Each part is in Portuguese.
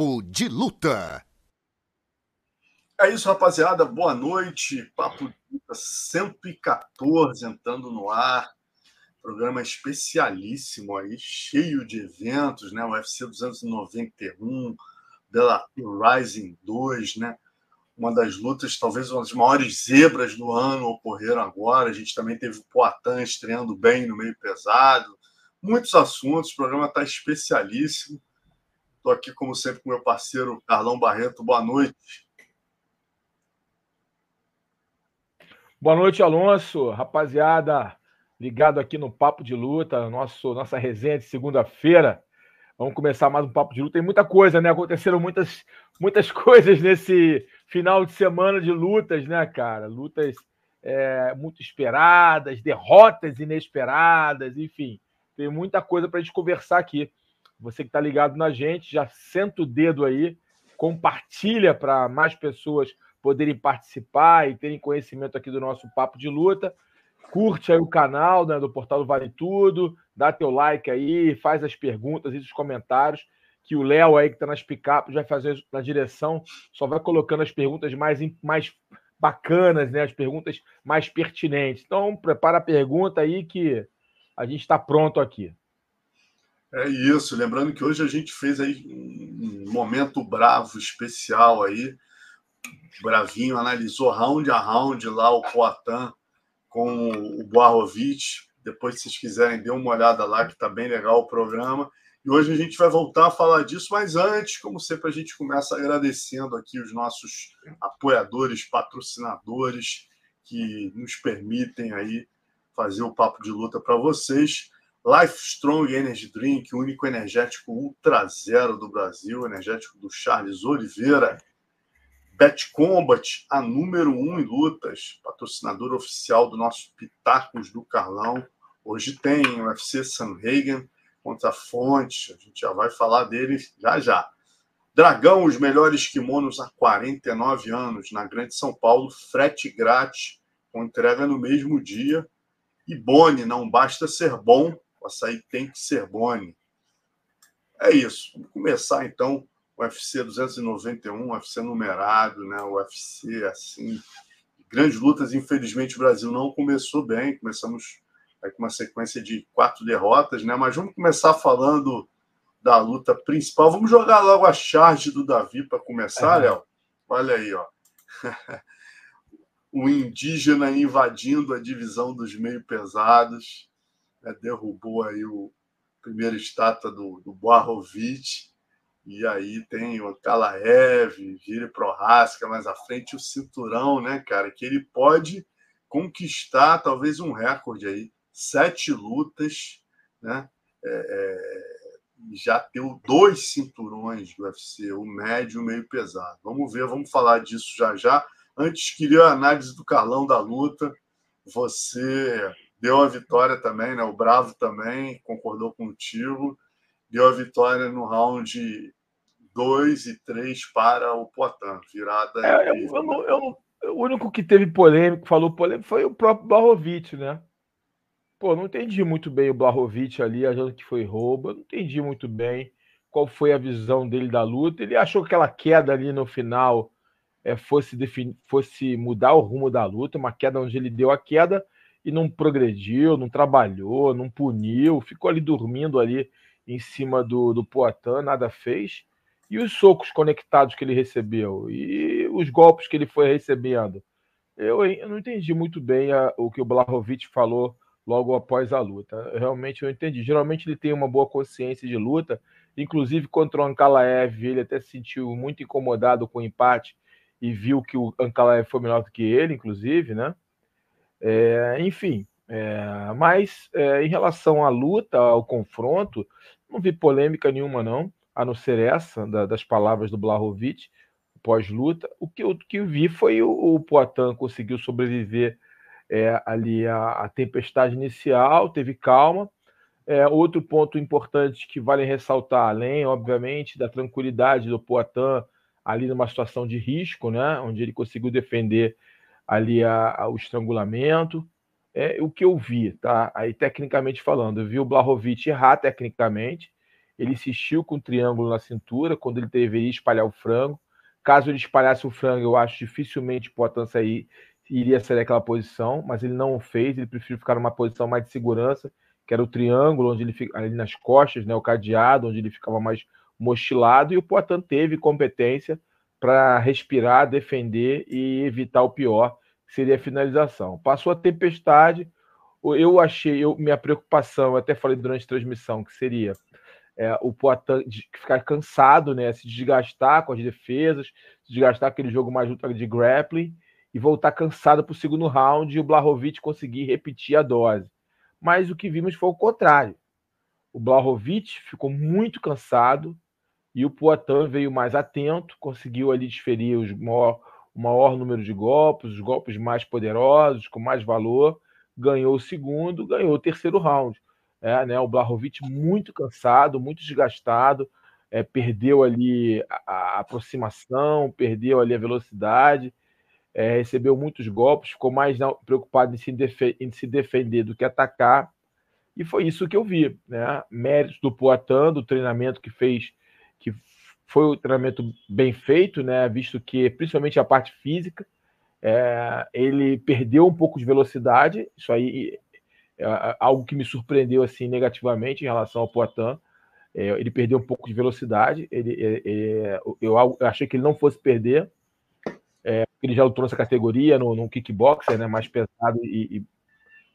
Papo de Luta. É isso, rapaziada. Boa noite. Papo de Luta 114 entrando no ar. Programa especialíssimo aí, cheio de eventos, né? O UFC 291, Bellator Rising 2, né? Uma das lutas, talvez uma das maiores zebras do ano ocorreram agora. A gente também teve o Poatan estreando bem no meio pesado. Muitos assuntos, o programa está especialíssimo. Estou aqui, como sempre, com meu parceiro Carlão Barreto. Boa noite. Boa noite, Alonso. Rapaziada, ligado aqui no Papo de Luta, nosso, nossa resenha de segunda-feira. Vamos começar mais um Papo de Luta. Tem muita coisa, né? Aconteceram muitas, muitas coisas nesse final de semana de lutas, né, cara? Lutas é, muito esperadas, derrotas inesperadas, enfim. Tem muita coisa para a gente conversar aqui. Você que está ligado na gente, já senta o dedo aí, compartilha para mais pessoas poderem participar e terem conhecimento aqui do nosso Papo de Luta. Curte aí o canal né, do Portal do Vale Tudo, dá teu like aí, faz as perguntas e os comentários, que o Léo aí que está nas picapes vai fazer na direção, só vai colocando as perguntas mais, mais bacanas, né, as perguntas mais pertinentes. Então, prepara a pergunta aí que a gente está pronto aqui. É isso. Lembrando que hoje a gente fez aí um momento bravo especial aí. Bravinho analisou round a round lá o Poatan com o Boarovic. Depois, se vocês quiserem, dê uma olhada lá, que está bem legal o programa. E hoje a gente vai voltar a falar disso, mas antes, como sempre, a gente começa agradecendo aqui os nossos apoiadores, patrocinadores que nos permitem aí fazer o papo de luta para vocês. Life Strong Energy Drink, o único energético ultra zero do Brasil, energético do Charles Oliveira. Bet Combat, a número um em lutas, patrocinador oficial do nosso Pitacos do Carlão. Hoje tem o UFC Sanhagen contra a Fonte, a gente já vai falar dele já já. Dragão, os melhores kimonos há 49 anos, na Grande São Paulo, frete grátis, com entrega no mesmo dia. E Boni, não basta ser bom, o açaí tem que ser Boni. É isso. Vamos começar então o UFC 291, UFC numerado, né? O UFC assim, grandes lutas. Infelizmente o Brasil não começou bem. Começamos com uma sequência de quatro derrotas, né? Mas vamos começar falando da luta principal. Vamos jogar logo a charge do Davi para começar, uhum. Léo. Olha aí, ó. o indígena invadindo a divisão dos meio pesados, né? derrubou aí o primeiro estátua do, do Boarovic, e aí tem o Kalaev, Giri Prohaska, mais à frente o cinturão, né, cara, que ele pode conquistar talvez um recorde aí, sete lutas, né, é, é, já deu dois cinturões do UFC, o médio e o meio pesado. Vamos ver, vamos falar disso já já. Antes, queria a análise do Carlão da luta. Você deu a vitória também, né? O Bravo também concordou contigo. Deu a vitória no round 2 e 3 para o Poitin. Virada. É, eu, eu, não, eu não, o único que teve polêmico, falou polêmico, foi o próprio Barrovic, né? Pô, não entendi muito bem o Blahovic ali, achando que foi roubo. não entendi muito bem qual foi a visão dele da luta. Ele achou que aquela queda ali no final é, fosse, fosse mudar o rumo da luta, uma queda onde ele deu a queda e não progrediu, não trabalhou, não puniu, ficou ali dormindo ali em cima do, do Poitin, nada fez. E os socos conectados que ele recebeu e os golpes que ele foi recebendo. Eu, eu não entendi muito bem a, o que o Blahovic falou logo após a luta. Realmente eu entendi. Geralmente ele tem uma boa consciência de luta, inclusive contra o Ankalaev, ele até se sentiu muito incomodado com o empate e viu que o Ankalaev foi melhor do que ele, inclusive, né? É, enfim, é, mas é, em relação à luta, ao confronto, não vi polêmica nenhuma, não, a não ser essa da, das palavras do Blahovic pós-luta. O que, eu, que vi foi o, o Poitin conseguiu sobreviver é, ali a, a, tempestade inicial, teve calma. É, outro ponto importante que vale ressaltar, além, obviamente, da tranquilidade do Poitin ali numa situação de risco, né, onde ele conseguiu defender ali a, a, o estrangulamento. É o que eu vi, tá? Aí tecnicamente falando, eu vi o Blahovic errar tecnicamente. ele insistiu com o triângulo na cintura quando ele deveria espalhar o frango. Caso ele espalhasse o frango, eu acho dificilmente o Poitin sair, iria sair daquela posição, mas ele não o fez, ele preferiu ficar numa posição mais de segurança, que era o triângulo, onde ele fica ali nas costas, né, o cadeado, onde ele ficava mais mochilado, e o Poitin teve competência para respirar, defender e evitar o pior, que seria a finalização. Passou a tempestade, eu achei, eu, minha preocupação, eu até falei durante a transmissão, que seria é, o Poitin ficar cansado, né, se desgastar com as defesas, se desgastar aquele jogo mais luta de grappling e voltar cansado para o segundo round e o Blahovic conseguir repetir a dose. Mas o que vimos foi o contrário. O Blahovic ficou muito cansado e o Poitin veio mais atento, conseguiu ali desferir os maior, o maior número de golpes, os golpes mais poderosos, com mais valor, ganhou o segundo, ganhou o terceiro round. É, né, o Blahovic muito cansado, muito desgastado, é, perdeu ali a, a, aproximação, perdeu ali a velocidade, é, recebeu muitos golpes, ficou mais preocupado em se, em se, defender do que atacar, e foi isso que eu vi. Né? Méritos do Poitin, do treinamento que fez, que foi o treinamento bem feito, né? visto que, principalmente a parte física, é, ele perdeu um pouco de velocidade, isso aí é algo que me surpreendeu assim negativamente em relação ao Poitin. É, ele perdeu um pouco de velocidade. Ele, é, é eu, eu, achei que ele não fosse perder. É, ele já lutou essa categoria no, no kickboxer, né, mais pesado e, e,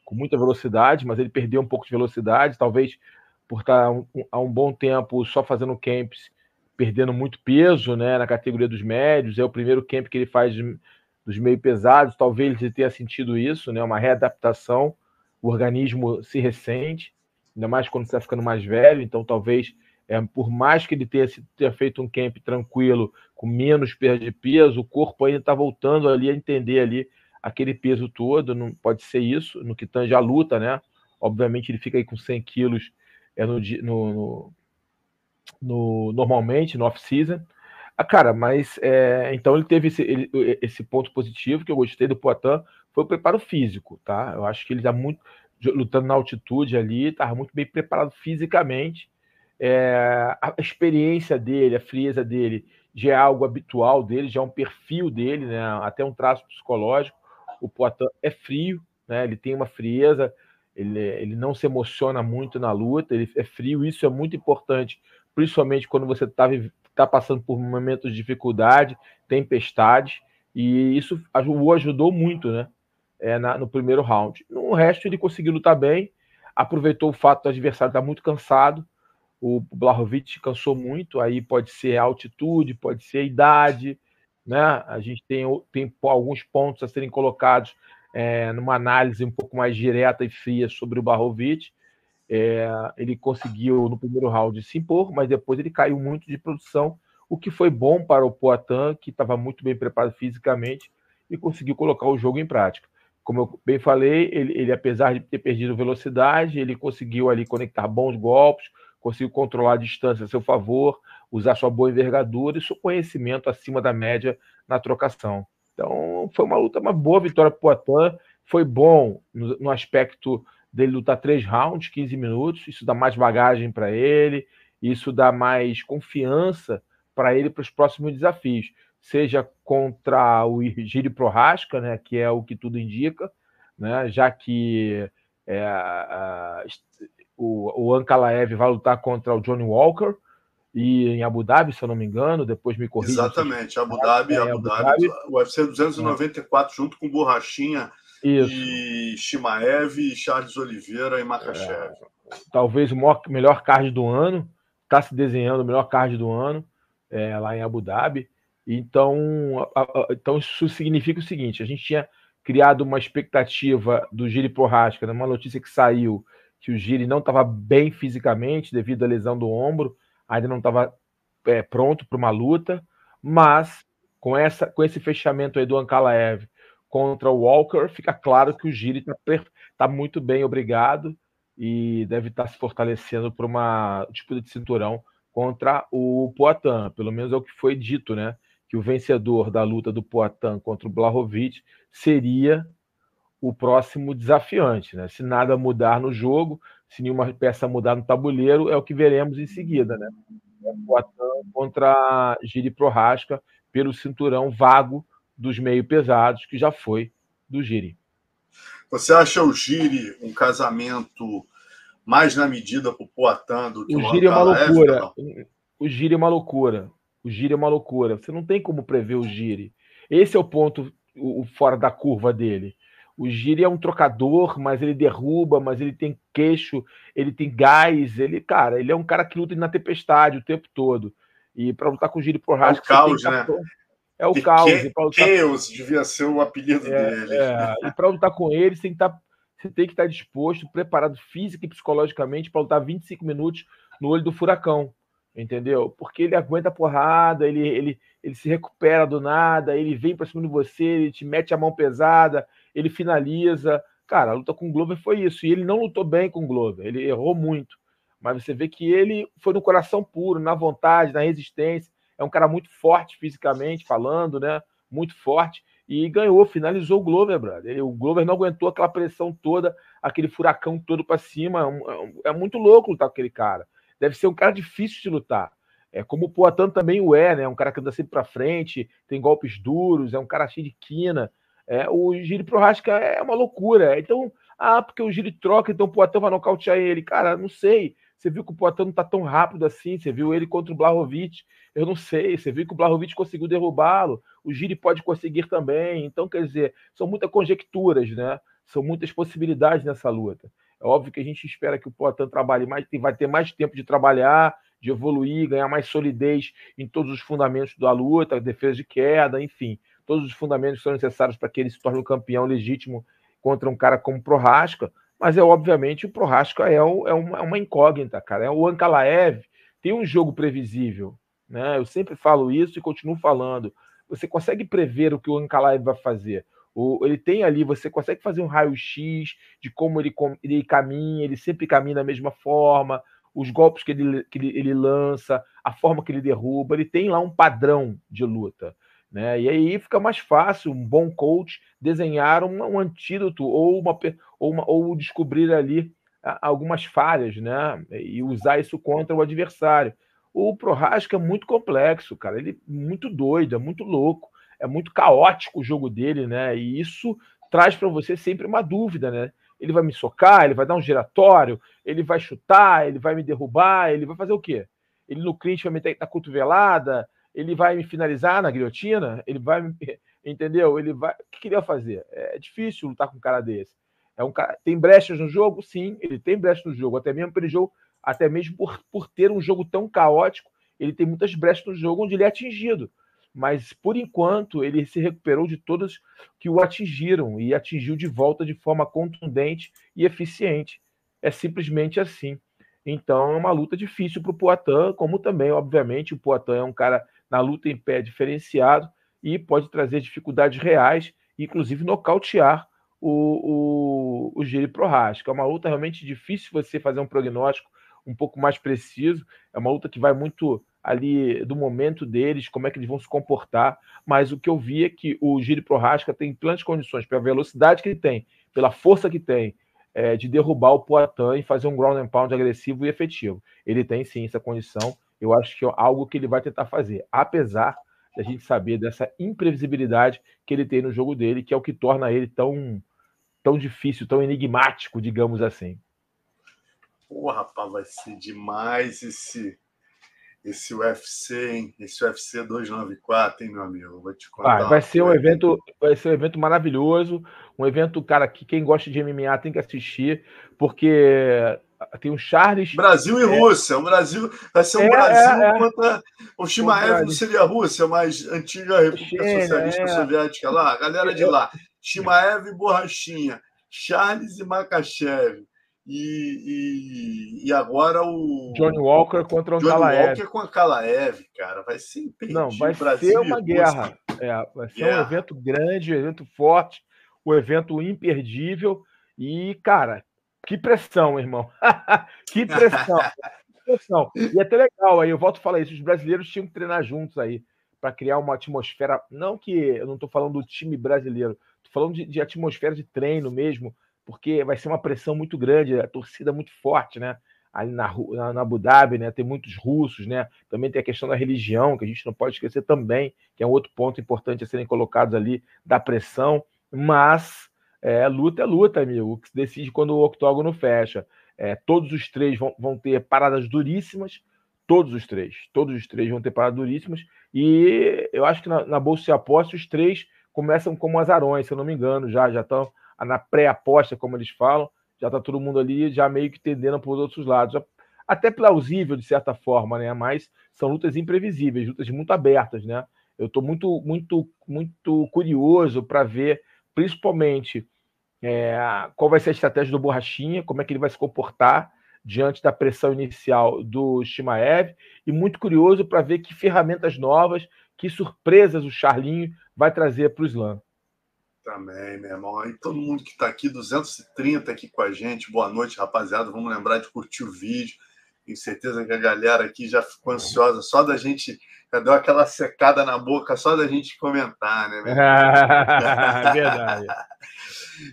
com muita velocidade, mas ele perdeu um pouco de velocidade, talvez por estar um, há um bom tempo só fazendo camps, perdendo muito peso né, na categoria dos médios. É o primeiro camp que ele faz dos meio pesados, talvez ele tenha sentido isso, né, uma readaptação o organismo se ressente, ainda mais quando está ficando mais velho, então talvez, é, por mais que ele tenha, tenha feito um camp tranquilo, com menos perda de peso, o corpo ainda está voltando ali a entender ali aquele peso todo, não pode ser isso, no que tange a luta, né? Obviamente ele fica aí com 100 quilos é, no, no, normalmente, no off-season, ah, cara, mas é, então ele teve esse, ele, esse ponto positivo que eu gostei do Poitin foi o preparo físico, tá? Eu acho que ele está muito lutando na altitude ali, estava muito bem preparado fisicamente. É, a experiência dele, a frieza dele, já é algo habitual dele, já é um perfil dele, né? Até um traço psicológico. O Poitin é frio, né? Ele tem uma frieza, ele, ele não se emociona muito na luta, ele é frio. Isso é muito importante, principalmente quando você está está passando por momentos de dificuldade, tempestade, e isso o ajudou muito, né? É, na, no primeiro round. No resto, ele conseguiu lutar bem, aproveitou o fato do adversário estar muito cansado. O Blahovic cansou muito, aí pode ser a altitude, pode ser a idade, né? A gente tem, tem alguns pontos a serem colocados é, numa análise um pouco mais direta e fria sobre o Blahovic. É, ele conseguiu no primeiro round se impor, mas depois ele caiu muito de produção, o que foi bom para o Poitin, que estava muito bem preparado fisicamente e conseguiu colocar o jogo em prática. Como eu bem falei, ele, ele apesar de ter perdido velocidade, ele conseguiu ali conectar bons golpes, conseguiu controlar a distância a seu favor, usar sua boa envergadura e seu conhecimento acima da média na trocação. Então, foi uma luta, uma boa vitória para o Poitin. Foi bom no, no aspecto dele lutar três rounds, 15 minutos. Isso dá mais bagagem para ele, isso dá mais confiança para ele para os próximos desafios, seja contra o Giri Prohaska, né, que é o que tudo indica, né, já que é, a, o, o Ankalaev vai lutar contra o Johnny Walker e em Abu Dhabi, se eu não me engano, depois me corrija. Exatamente, Abu Dhabi, é, Abu, Dhabi, UFC 294 é. junto com Borrachinha isso. E Shimaev, Charles Oliveira e Makachev. É, talvez o maior, melhor card do ano. Está se desenhando o melhor card do ano é, lá em Abu Dhabi. Então, a, a, então, isso significa o seguinte: a gente tinha criado uma expectativa do Giri Prohaska, uma notícia que saiu que o Giri não estava bem fisicamente devido à lesão do ombro, ainda não estava é, pronto para uma luta, mas com, essa, com esse fechamento aí do Ankalaev contra o Walker, fica claro que o Giri está tá muito bem, obrigado, e deve estar tá se fortalecendo para uma disputa de cinturão contra o Poitin. Pelo menos é o que foi dito, né? Que o vencedor da luta do Poitin contra o Blahovic seria o próximo desafiante. Né? Se nada mudar no jogo, se nenhuma peça mudar no tabuleiro, é o que veremos em seguida. Né? É Poitin contra Giri Prorasca pelo cinturão vago dos meio pesados, que já foi do Giri. Você acha o Giri um casamento mais na medida para o Poitin do que o, Giri é uma loucura. O Giri é uma loucura. O Giri é uma loucura. Você não tem como prever o Giri. Esse é o ponto o, o fora da curva dele. O Giri é um trocador, mas ele derruba, mas ele tem queixo, ele tem gás, ele, cara, ele é um cara que luta na tempestade o tempo todo. E para lutar com o Giri por É o caos, né? É o caos. Que. Chaos devia ser o apelido é, dele. É. E para lutar com ele, você tem que estar tá, você tem que estar tá disposto, preparado física e psicologicamente para lutar 25 minutos no olho do furacão, entendeu? Porque ele aguenta a porrada, ele, ele, ele se recupera do nada, ele vem para cima de você, ele te mete a mão pesada, ele finaliza. Cara, a luta com o Glover foi isso. E ele não lutou bem com o Glover, ele errou muito. Mas você vê que ele foi no coração puro, na vontade, na resistência. É um cara muito forte fisicamente, falando, né? Muito forte. E ganhou, finalizou o Glover, brother. O Glover não aguentou aquela pressão toda, aquele furacão todo para cima. É, é, é, muito louco lutar com aquele cara. Deve ser um cara difícil de lutar. É como o Poatan também o é, né? Um cara que anda sempre para frente, tem golpes duros, é um cara cheio de quina. É, o Giri Prohaska é uma loucura. Então, ah, porque o Giri troca, então o Poitin vai nocautear ele. Cara, não sei. Você viu que o Poitin não tá tão rápido assim. Você viu ele contra o Blahovic. Eu não sei. Você viu que o Blahovic conseguiu derrubá-lo. O Giri pode conseguir também. Então, quer dizer, são muitas conjecturas, né? São muitas possibilidades nessa luta. É óbvio que a gente espera que o Poitin trabalhe mais, vai ter mais tempo de trabalhar, de evoluir, ganhar mais solidez em todos os fundamentos da luta, defesa de queda, enfim todos os fundamentos são necessários para que ele se torne um campeão legítimo contra um cara como Prohaska, mas é obviamente o Prohaska é, é, uma, é uma, incógnita, cara. É o Ankalaev tem um jogo previsível, né? Eu sempre falo isso e continuo falando. Você consegue prever o que o Ankalaev vai fazer. O, ele tem ali, você consegue fazer um raio-x de como ele, ele caminha, ele sempre caminha da mesma forma, os golpes que ele, que ele, ele lança, a forma que ele derruba, ele tem lá um padrão de luta. Né? E aí fica mais fácil um bom coach desenhar um, um antídoto ou, uma, ou, uma, ou descobrir ali algumas falhas né? e usar isso contra o adversário. O Prohaska é muito complexo, cara. Ele é muito doido, é muito louco, é muito caótico o jogo dele, né? E isso traz para você sempre uma dúvida, né? Ele vai me socar, ele vai dar um giratório, ele vai chutar, ele vai me derrubar, ele vai fazer o quê? Ele no clinch vai meter na cotovelada, ele vai me finalizar na guilhotina? Ele vai me. Entendeu? Ele vai. O que vai fazer? É difícil lutar com um cara desse. É um cara... Tem brechas no jogo? Sim, ele tem brechas no jogo. Até mesmo pelo jogo, até mesmo por, por ter um jogo tão caótico, ele tem muitas brechas no jogo onde ele é atingido. Mas por enquanto ele se recuperou de todas que o atingiram e atingiu de volta de forma contundente e eficiente. É simplesmente assim. Então é uma luta difícil para o Poitin, como também, obviamente, o Poitin é um cara na luta em pé diferenciado e pode trazer dificuldades reais, inclusive nocautear o, o, o Giri Prohaska. É uma luta realmente difícil você fazer um prognóstico um pouco mais preciso. É uma luta que vai muito ali do momento deles, como é que eles vão se comportar. Mas o que eu vi é que o Giri Prohaska tem plenas condições, pela velocidade que ele tem, pela força que tem, é, de derrubar o Poitin e fazer um ground and pound agressivo e efetivo. Ele tem sim essa condição eu acho que é algo que ele vai tentar fazer, apesar da gente saber dessa imprevisibilidade que ele tem no jogo dele, que é o que torna ele tão, tão difícil, tão enigmático, digamos assim. Pô, rapaz, vai ser demais esse esse UFC, hein? Esse UFC 294, hein, meu amigo? Vou te contar. Vai, vai ser um evento, vai ser um evento maravilhoso, um evento, cara, que quem gosta de MMA tem que assistir, porque tem o Charles. Brasil e é, Rússia. O Brasil vai ser um é, Brasil é, é. contra o Shimaev seria a Rússia, mas antiga República Socialista é. Soviética lá, a galera de lá. Shimaev e Borrachinha, Charles e Makachev. E, e, e, agora o. Johnny Walker contra o Johnny Kalaev. Walker com a Kalaev, cara. Vai ser impedido. Não, vai Brasil ser uma guerra. É, vai ser um evento grande, um evento forte, um evento imperdível. E, cara, que pressão, irmão. que pressão. que pressão. E é até legal aí, eu volto a falar isso, os brasileiros tinham que treinar juntos aí para criar uma atmosfera, não que eu não estou falando do time brasileiro, Tô falando de, de atmosfera de treino mesmo, porque vai ser uma pressão muito grande, a torcida muito forte, né? ali na, na, na, Abu Dhabi, né? Tem muitos russos, né? Também tem a questão da religião, que a gente não pode esquecer também, que é um outro ponto importante a serem colocados ali da pressão. Mas é, luta é luta, amigo. O que se decide quando o octógono fecha. É, todos os três vão, vão ter paradas duríssimas. Todos os três. Todos os três vão ter paradas duríssimas. E eu acho que na, na Bolsa de Aposta, os três começam como azarões, se eu não me engano, já já estão na pré-aposta, como eles falam já está todo mundo ali já meio que tendendo para os outros lados. Até plausível, de certa forma, né? Mas são lutas imprevisíveis, lutas muito abertas, né? Eu estou muito, muito, muito curioso para ver, principalmente, é, qual vai ser a estratégia do Borrachinha, como é que ele vai se comportar diante da pressão inicial do Shimaev, e muito curioso para ver que ferramentas novas, que surpresas o Charlinho vai trazer para o Slam. Também, meu irmão. E todo mundo que está aqui, 230 aqui com a gente. Boa noite, rapaziada. Vamos lembrar de curtir o vídeo. Tenho certeza que a galera aqui já ficou ansiosa só da gente. Já deu aquela secada na boca só da gente comentar, né? Verdade.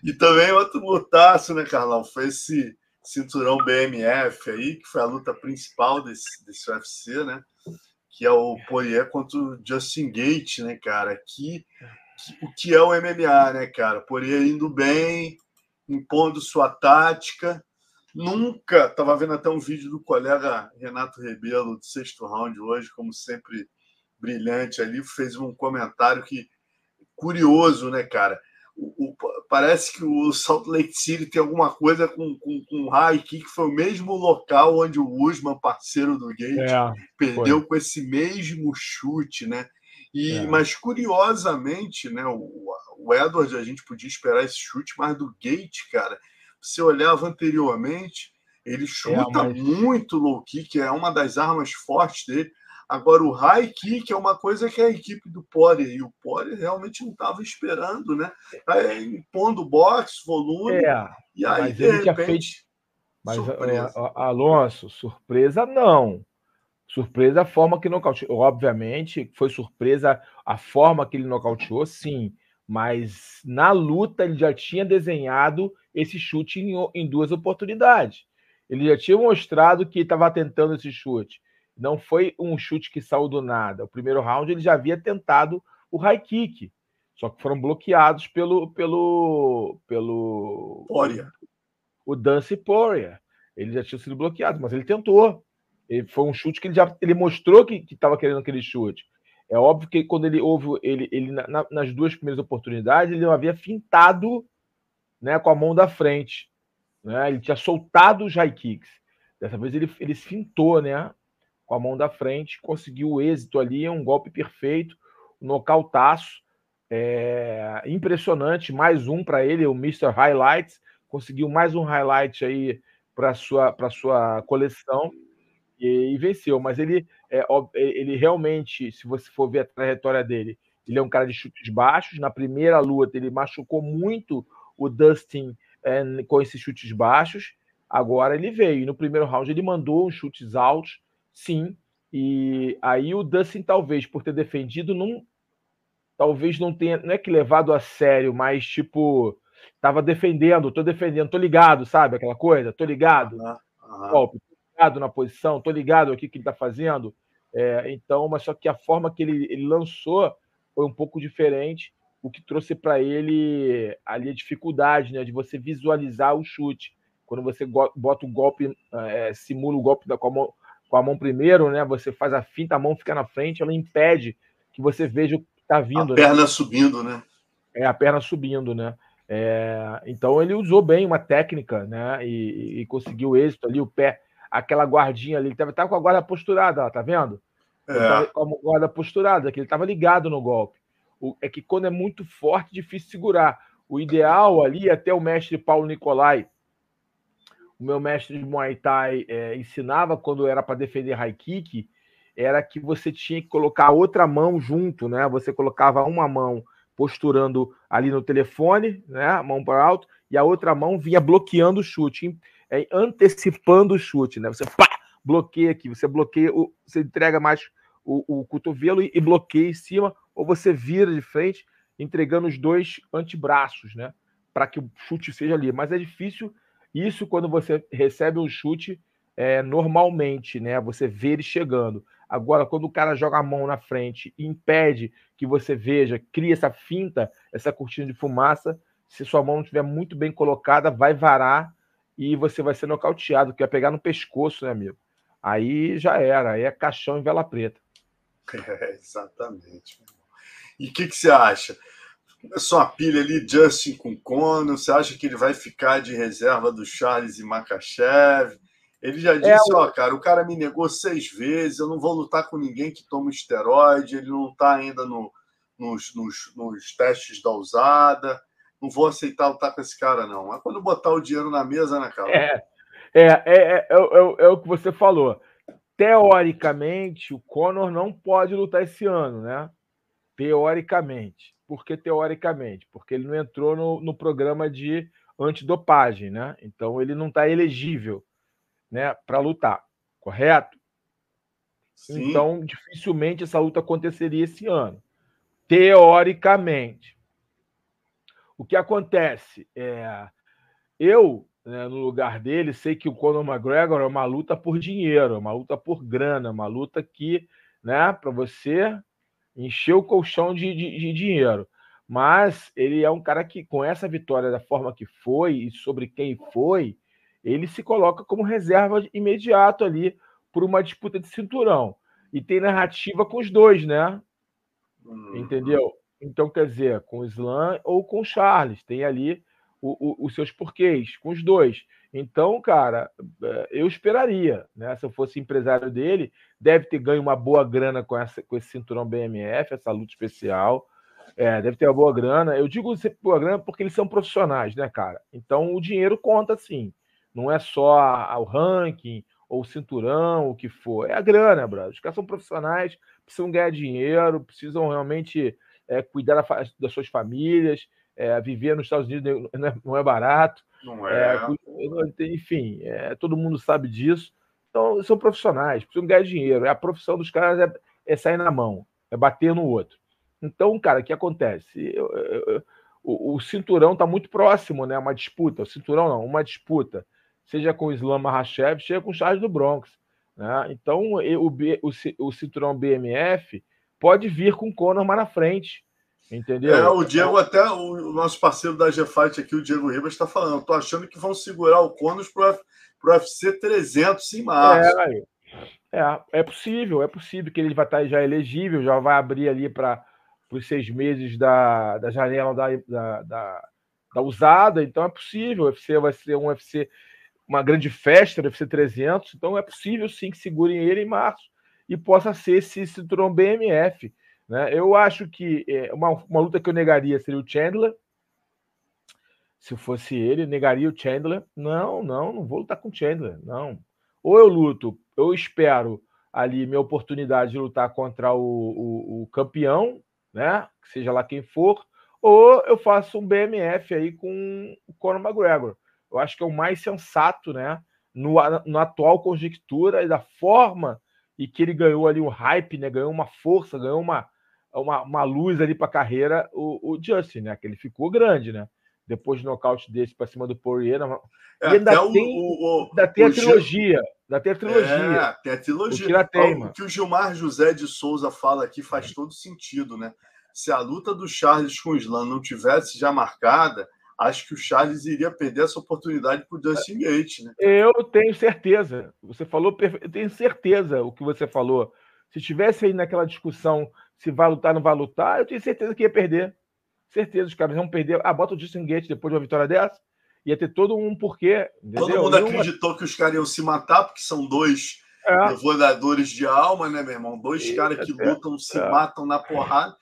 E também outro lutaço, né, Carlão? Foi esse cinturão BMF aí, que foi a luta principal desse, desse UFC, né? Que é o Poirier contra o Justin Gate, né, cara? Que o que é o MMA, né, cara? Poria indo bem, impondo sua tática. Nunca, estava vendo até um vídeo do colega Renato Rebelo, do sexto round hoje, como sempre brilhante ali, fez um comentário que curioso, né, cara? O, o, parece que o Salt Lake City tem alguma coisa com, com, com o Kick, que foi o mesmo local onde o Usman, parceiro do Gate, é, perdeu foi. com esse mesmo chute, né? E, é. Mas, curiosamente, né, o, o Edward, a gente podia esperar esse chute, mas do Gate, cara, você olhava anteriormente, ele chuta é, mas... muito low kick, é uma das armas fortes dele. Agora, o high kick é uma coisa que a equipe do Poirier e o Poirier realmente não estava esperando, né? Tá impondo boxe, volume, é, e aí, de repente, feito... Mas, surpresa. Alonso, surpresa não. Surpresa a forma que nocauteou. Obviamente, foi surpresa a forma que ele nocauteou, sim. Mas na luta ele já tinha desenhado esse chute em, em duas oportunidades. Ele já tinha mostrado que estava tentando esse chute. Não foi um chute que saiu do nada. O primeiro round ele já havia tentado o high kick, só que foram bloqueados pelo pelo pelo Poria. O Dance Poria. Ele já tinha sido bloqueado, mas ele tentou. Ele, foi um chute que ele já ele mostrou que estava querendo aquele chute. É óbvio que quando ele houve ele, ele na, nas duas primeiras oportunidades, ele não havia fintado né, com a mão da frente. Né? Ele tinha soltado os high kicks. Dessa vez ele, ele fintou né, com a mão da frente, conseguiu o êxito ali, um golpe perfeito, um nocautaço. É, impressionante, mais um para ele, o Mr. Highlights, conseguiu mais um highlight aí para sua para sua coleção e, e venceu. Mas ele, é, ele realmente, se você for ver a trajetória dele, ele é um cara de chutes baixos. Na primeira luta, ele machucou muito o Dustin é, com esses chutes baixos. Agora ele veio. E no primeiro round ele mandou uns chutes altos, sim. E aí o Dustin, talvez, por ter defendido, não. Talvez não tenha. Não é que levado a sério, mas tipo. Tava defendendo, tô defendendo, tô ligado, sabe? Aquela coisa, tô ligado. Uhum, uhum. Golpe, ligado na posição, tô ligado aqui que ele está fazendo. É, então, mas só que a forma que ele, ele lançou foi um pouco diferente, o que trouxe para ele ali a dificuldade né, de você visualizar o chute. Quando você bota o golpe, é, simula o golpe da, com, a mão, com a mão primeiro, né, você faz a finta, a mão fica na frente, ela impede que você veja o que está vindo. A né? perna subindo, né? É, a perna subindo, né? É, então ele usou bem uma técnica, né? E, e conseguiu êxito ali, o pé aquela guardinha ali, ele estava com a guarda posturada, ó, tá vendo? É. com a guarda posturada, que ele estava ligado no golpe. O, é que quando é muito forte, difícil segurar. O ideal ali, até o mestre Paulo Nicolai, o meu mestre de Muay Thai é, ensinava quando era para defender high kick, era que você tinha que colocar outra mão junto, né? Você colocava uma mão posturando ali no telefone, né? Mão para alto, e a outra mão vinha bloqueando o chute é antecipando o chute, né? Você pá, bloqueia aqui, você bloqueia, você entrega mais o, o cotovelo e, e, bloqueia em cima, ou você vira de frente entregando os dois antebraços, né? Para que o chute seja ali. Mas é difícil isso quando você recebe um chute é, normalmente, né? Você vê ele chegando. Agora, quando o cara joga a mão na frente e impede que você veja, cria essa finta, essa cortina de fumaça, se sua mão não estiver muito bem colocada, vai varar e você vai ser nocauteado, que vai pegar no pescoço, né, amigo? Aí já era, aí é caixão em vela preta. É, exatamente. E o que, que você acha? Começou a pilha ali, Justin com Conor. Você acha que ele vai ficar de reserva do Charles e Makachev? Ele já é, disse: é, ó, cara, o cara me negou seis vezes, eu não vou lutar com ninguém que toma esteroide, ele não está ainda no, nos, nos, nos, testes da usada. Não vou aceitar lutar com esse cara, não. Mas quando botar o dinheiro na mesa, né, cara? É, é, é, é, é, é o que você falou. Teoricamente, o Conor não pode lutar esse ano, né? Teoricamente. Por que teoricamente? Porque ele não entrou no, no programa de antidopagem, né? Então ele não está elegível né, para lutar, correto? Sim. Então, dificilmente essa luta aconteceria esse ano. Teoricamente. O que acontece? É, eu, né, no lugar dele, sei que o Conor McGregor é uma luta por dinheiro, uma luta por grana, uma luta que, né, para você encher o colchão de, de, de dinheiro. Mas ele é um cara que, com essa vitória da forma que foi e sobre quem foi, ele se coloca como reserva imediato ali por uma disputa de cinturão. E tem narrativa com os dois, né? Uhum. Entendeu? Então, quer dizer, com o Slam ou com o Charles, tem ali o, o, os seus porquês, com os dois. Então, cara, é, eu esperaria, né? Se eu fosse empresário dele, deve ter ganho uma boa grana com, essa, com esse cinturão BMF, essa luta especial. É, deve ter uma boa grana. Eu digo boa grana porque eles são profissionais, né, cara? Então o dinheiro conta sim. Não é só o ranking ou o cinturão, o que for. É a grana, brother. Os caras são profissionais, precisam ganhar dinheiro, precisam realmente é, cuidar da, das suas famílias. É, viver nos Estados Unidos não é, não é barato. Não é. é enfim, é, todo mundo sabe disso. Então, são profissionais, precisam ganhar dinheiro. É a profissão dos caras é, é sair na mão, é bater no outro. Então, cara, o que acontece? Eu, eu, eu, o, o, cinturão está muito próximo, né? Uma disputa. O cinturão não, uma disputa seja com o Islam Mahashev, seja com o Charles do Bronx. Né? Então, o, o, o cinturão BMF pode vir com o Conor mais na frente. Entendeu? É, o Diego, até o nosso parceiro da G-Fight aqui, o Diego Ribas, está falando. Tô achando que vão segurar o Conor para o UFC 300 em março. É, é, é possível, é possível que ele vai estar já elegível, já vai abrir ali para os seis meses da, da janela da, da, da, da usada, então é possível. O UFC vai ser um UFC uma grande festa do UFC 300, então é possível sim que segurem ele em março e possa ser esse cinturão BMF. Né? Eu acho que é, uma, uma luta que eu negaria seria o Chandler. Se fosse ele, negaria o Chandler. Não, não, não vou lutar com o Chandler, não. Ou eu luto, eu espero ali minha oportunidade de lutar contra o, o, o campeão, né? Seja lá quem for, ou eu faço um BMF aí com o Conor McGregor eu acho que é o mais sensato, né? No, no atual conjectura e da forma e que ele ganhou ali um hype, né? Ganhou uma força, ganhou uma, uma, uma luz ali para a carreira, o, o Justin, né? Que ele ficou grande, né? Depois do nocaute desse para cima do Poirier. É, e ainda tem, o, o, ainda tem a trilogia. Ainda tem a trilogia. É, tem a trilogia. O, o que o Gilmar José de Souza fala aqui faz todo sentido, né? Se a luta do Charles com o Slam não tivesse já marcada, acho que o Charles iria perder essa oportunidade para o Dustin Gates, né? Eu tenho certeza. Você falou, eu tenho certeza o que você falou. Se tivesse aí naquela discussão se vai lutar não vai lutar, eu tenho certeza que ia perder. Certeza, os caras ião perder. Ah, bota o Justin Gates depois de uma vitória dessa. Ia ter todo um porquê. Entendeu? Todo mundo acreditou que os caras iam se matar, porque são dois é. voadores de alma, né, meu irmão? Dois caras que é, lutam, se é. matam na porrada.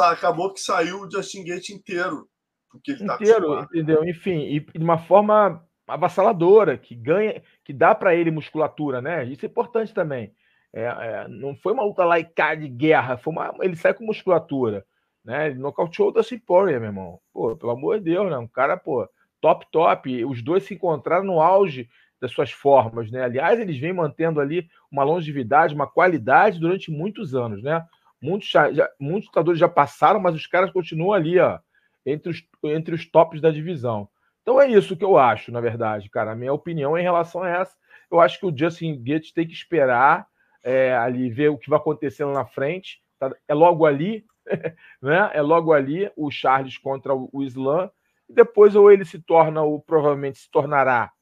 Acabou que saiu o Justin Gates inteiro porque ele tá inteiro, entendeu? Enfim, e de uma forma avassaladora, que ganha, que dá para ele musculatura, né? Isso é importante também. É, é, não foi uma luta lá e cá de guerra, foi uma, ele sai com musculatura, né? Ele nocauteou o Dustin Poirier, meu irmão. Pô, pelo amor de Deus, né? Um cara, pô, top, top. Os dois se encontraram no auge das suas formas, né? Aliás, eles vêm mantendo ali uma longevidade, uma qualidade durante muitos anos, né? Muitos, já, muitos lutadores já passaram, mas os caras continuam ali, ó, entre os, entre os tops da divisão. Então é isso que eu acho, na verdade, cara. A minha opinião em relação a essa, eu acho que o Justin Gates tem que esperar é, ali ver o que vai acontecendo na frente. Tá? É logo ali, né? É logo ali o Charles contra o, Islam. E depois ou ele se torna, ou provavelmente se tornará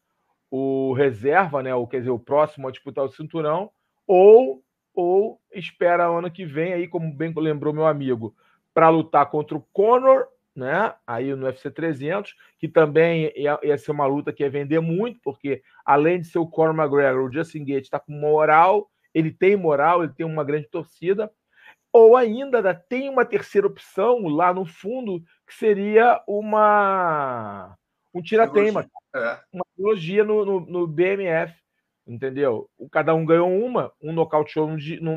o reserva, né? Ou quer dizer, o próximo a disputar o cinturão, ou ou espera ano que vem aí, como bem lembrou meu amigo, para lutar contra o Conor, né? Aí no UFC 300, que também ia, ia, ser uma luta que ia vender muito, porque além de ser o Conor McGregor, o Justin Gates está com moral, ele tem moral, ele tem uma grande torcida, ou ainda tem uma terceira opção lá no fundo, que seria uma um tirateima, é. uma trilogia no, no, no BMF entendeu? Cada um ganhou uma, um nocauteou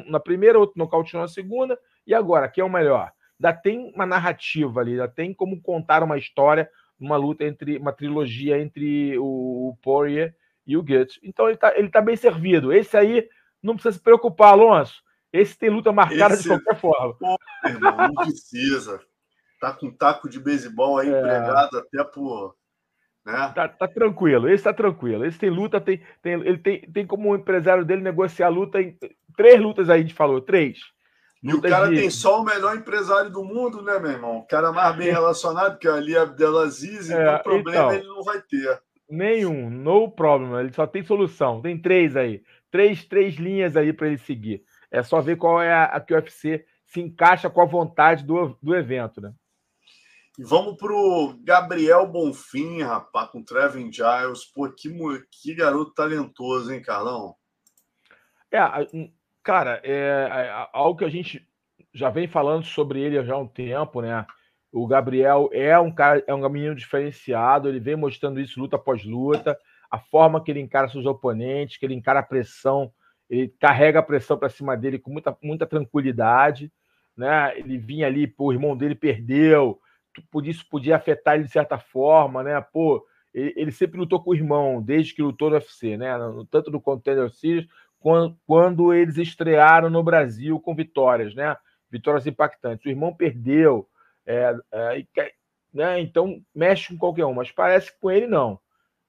na primeira, outro nocauteou na segunda, e agora, quem é o melhor? Ainda tem uma narrativa ali, ainda tem como contar uma história, uma luta entre, uma trilogia entre o, o Poirier e o Goetz. Então ele tá, ele tá bem servido. Esse aí não precisa se preocupar, Alonso. Esse tem luta marcada Esse... de qualquer forma. Pô, irmão, não precisa. Tá com taco de beisebol aí é... empregado até por né? Tá, tá, tranquilo, esse tá tranquilo. Esse tem luta, tem, tem, ele tem, tem como empresário dele negociar luta em três lutas aí, a gente falou, três. E o cara de... tem só o melhor empresário do mundo, né, meu irmão? O cara mais bem relacionado, que é ali Abdelaziz, é, então problema então, ele não vai ter. Nenhum, no problema. Ele só tem solução. Tem três aí. Três, três linhas aí para ele seguir. É só ver qual é a, a que o UFC se encaixa com a vontade do, do evento, né? E vamos pro Gabriel Bonfim, rapaz, com Trevin Giles. Pô, que, que garoto talentoso, hein, Carlão? É, cara, é, algo que a gente já vem falando sobre ele já há um tempo, né? O Gabriel é um cara, é um menino diferenciado, ele vem mostrando isso luta após luta, a forma que ele encara seus oponentes, que ele encara a pressão, ele carrega a pressão para cima dele com muita, muita tranquilidade, né? Ele vinha ali, pô, o irmão dele perdeu, isso podia afetar ele de certa forma, né? Pô, ele, ele, sempre lutou com o irmão, desde que lutou no UFC, né? Tanto no Contender Series, quando, quando eles estrearam no Brasil com vitórias, né? Vitórias impactantes. O irmão perdeu, é, é, né? então mexe com qualquer um, mas parece que com ele não.